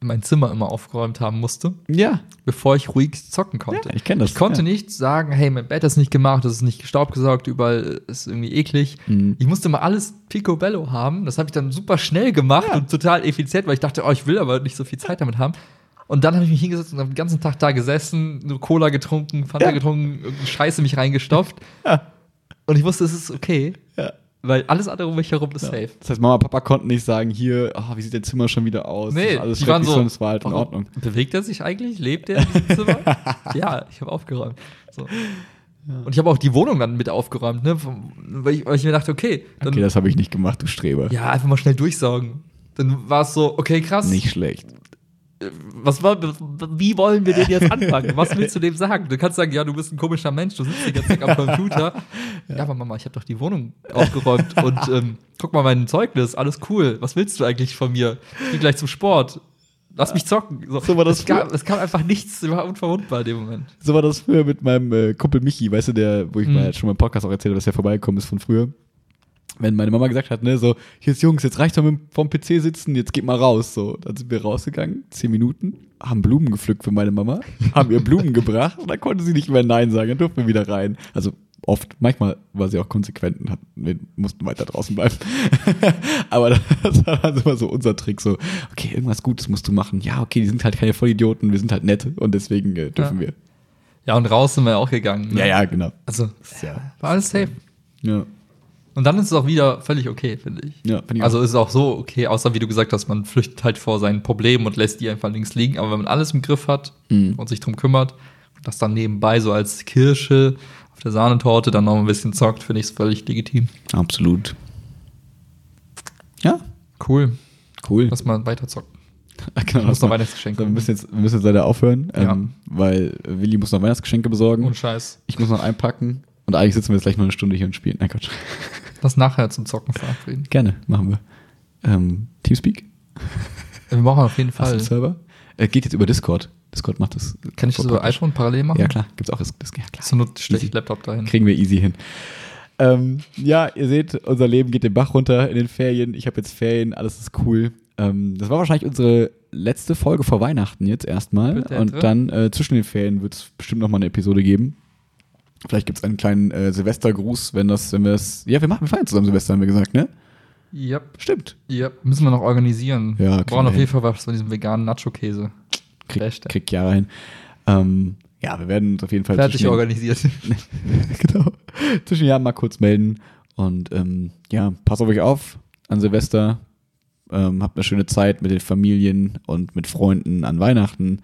S2: mein Zimmer immer aufgeräumt haben musste.
S1: Ja,
S2: bevor ich ruhig zocken konnte.
S1: Ja, ich kenn das,
S2: Ich konnte
S1: ja.
S2: nicht sagen, hey, mein Bett ist nicht gemacht, es ist nicht staubgesaugt, überall ist irgendwie eklig.
S1: Mhm.
S2: Ich musste mal alles picobello haben. Das habe ich dann super schnell gemacht und total effizient, weil ich dachte, oh, ich will aber nicht so viel Zeit damit haben. Und dann habe ich mich hingesetzt und habe den ganzen Tag da gesessen, nur Cola getrunken, Fanta
S1: Ja.
S2: getrunken, Scheiße mich reingestopft. Und ich wusste, es ist okay,
S1: ja.
S2: Weil alles andere um mich herum ist safe.
S1: Das heißt, Mama und Papa konnten nicht sagen, hier, ah, wie sieht dein Zimmer schon wieder aus?
S2: Nee,
S1: alles
S2: die waren so.
S1: es war halt in Ordnung.
S2: Bewegt er sich eigentlich? Lebt er in diesem Zimmer? ja, ich habe aufgeräumt. So. Und ich habe auch die Wohnung dann mit aufgeräumt, ne? Weil ich, weil ich mir dachte, okay, dann
S1: Okay, das habe ich nicht gemacht, du Streber.
S2: ja, einfach mal schnell durchsaugen. Dann war es so, okay, krass.
S1: Nicht schlecht.
S2: Was war, wie wollen wir denn jetzt anfangen? Was willst du dem sagen? Du kannst sagen, ja, du bist ein komischer Mensch, du sitzt die ganze Zeit am Computer. Ja, aber Mama, ich habe doch die Wohnung aufgeräumt und ähm, guck mal mein Zeugnis, alles cool. Was willst du eigentlich von mir? Ich geh gleich zum Sport. lass mich zocken. So,
S1: So war das
S2: es, gab, es kam einfach nichts, es war unverwundbar in dem Moment.
S1: So war das früher mit meinem äh, Kumpel Michi, weißt du, der, wo ich
S2: Mhm.
S1: mal schon mal im Podcast auch erzählt habe, dass er vorbeigekommen ist von früher. Wenn meine Mama gesagt hat, ne, so, hier ist Jungs, jetzt reicht doch mit vom PC sitzen, jetzt geht mal raus. So, dann sind wir rausgegangen, zehn Minuten, haben Blumen gepflückt für meine Mama, haben ihr Blumen gebracht und dann konnte sie nicht mehr Nein sagen, dann durften wir wieder rein. Also oft, manchmal war sie auch konsequent und hat, wir mussten weiter draußen bleiben. Aber das war dann immer so unser Trick, so, okay, irgendwas Gutes musst du machen. Ja, okay, die sind halt keine Vollidioten, wir sind halt nett und deswegen äh, dürfen
S2: Ja.
S1: wir.
S2: Ja, und raus sind wir auch gegangen. ne?
S1: Ja, ja, genau.
S2: Also,
S1: Ja.
S2: war alles safe.
S1: Ja.
S2: Und dann ist es auch wieder völlig okay, finde ich.
S1: Ja, find ich
S2: also
S1: auch.
S2: ist es auch so okay, außer wie du gesagt hast, man flüchtet halt vor seinen Problemen und lässt die einfach links liegen. Aber wenn man alles im Griff hat
S1: Mhm.
S2: und sich drum kümmert das dann nebenbei so als Kirsche auf der Sahnetorte dann noch ein bisschen zockt, finde ich es völlig legitim.
S1: Absolut. Ja,
S2: Cool.
S1: cool.
S2: Lass mal weiter zocken.
S1: genau,
S2: muss noch Weihnachtsgeschenke
S1: So, wir, müssen jetzt, wir müssen jetzt leider aufhören,
S2: Ja.
S1: ähm, weil Willi muss noch Weihnachtsgeschenke besorgen.
S2: Und Scheiß.
S1: ich muss noch einpacken. Und eigentlich sitzen wir jetzt gleich noch eine Stunde hier und spielen. Nein, Gott.
S2: Lass nachher zum Zocken verabreden.
S1: Gerne, machen wir. Ähm, Teamspeak?
S2: Wir machen auf jeden
S1: Hast
S2: Fall.
S1: einen Server? Äh, geht jetzt über Discord. Discord macht das.
S2: Kann ich das über iPhone parallel machen?
S1: Ja, klar. Gibt's auch. Das, das, ja, klar.
S2: Stelle ich
S1: Easy.
S2: Laptop dahin.
S1: Kriegen wir easy hin. Ähm, ja, ihr seht, unser Leben geht den Bach runter in den Ferien. Ich habe jetzt Ferien, alles ist cool. Ähm, das war wahrscheinlich unsere letzte Folge vor Weihnachten jetzt erstmal. Und dann äh, zwischen den Ferien wird es bestimmt noch mal eine Episode geben. Vielleicht gibt es einen kleinen äh, Silvestergruß, wenn das, wenn wir es. Ja, wir machen, wir feiern zusammen Silvester, haben wir gesagt, ne?
S2: Yep.
S1: Stimmt.
S2: Yep. Müssen wir noch organisieren.
S1: Ja,
S2: wir brauchen auf jeden. Fall was von diesem veganen Nacho-Käse.
S1: Krieg, krieg Jahre hin. Ähm, ja, wir werden uns auf jeden Fall
S2: Fertig organisiert.
S1: genau. Zwischen Jahren mal kurz melden. Und ähm, ja, passt auf euch auf an Silvester. Ähm, habt eine schöne Zeit mit den Familien und mit Freunden an Weihnachten.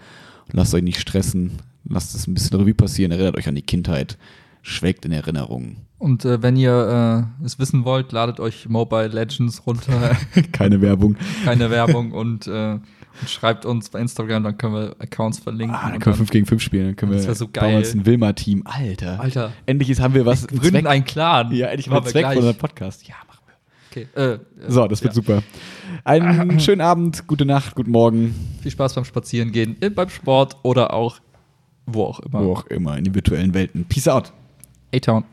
S1: Lasst euch nicht stressen. Lasst es ein bisschen Revue passieren. Erinnert euch an die Kindheit. Schwelgt in Erinnerungen.
S2: Und äh, wenn ihr äh, es wissen wollt, ladet euch Mobile Legends runter.
S1: Keine Werbung.
S2: Keine Werbung und, äh, und schreibt uns bei Instagram, dann können wir Accounts verlinken.
S1: Ah, dann können wir 5 gegen 5 spielen. Dann können
S2: Das
S1: wir
S2: so geil.
S1: uns ein Wilma-Team. Alter.
S2: Alter,
S1: Endlich ist, haben wir was.
S2: wir gründen einen Clan.
S1: ja, endlich mal
S2: wir
S1: Zweck
S2: gleich.
S1: von unserem Podcast. Ja, machen wir.
S2: Okay. Äh, äh,
S1: So, das wird
S2: ja.
S1: super. Einen schönen Abend, gute Nacht, guten Morgen,
S2: Viel Spaß beim Spazierengehen, äh, beim Sport oder auch wo auch immer.
S1: wo auch immer, in den virtuellen Welten. Peace out.
S2: A-Town.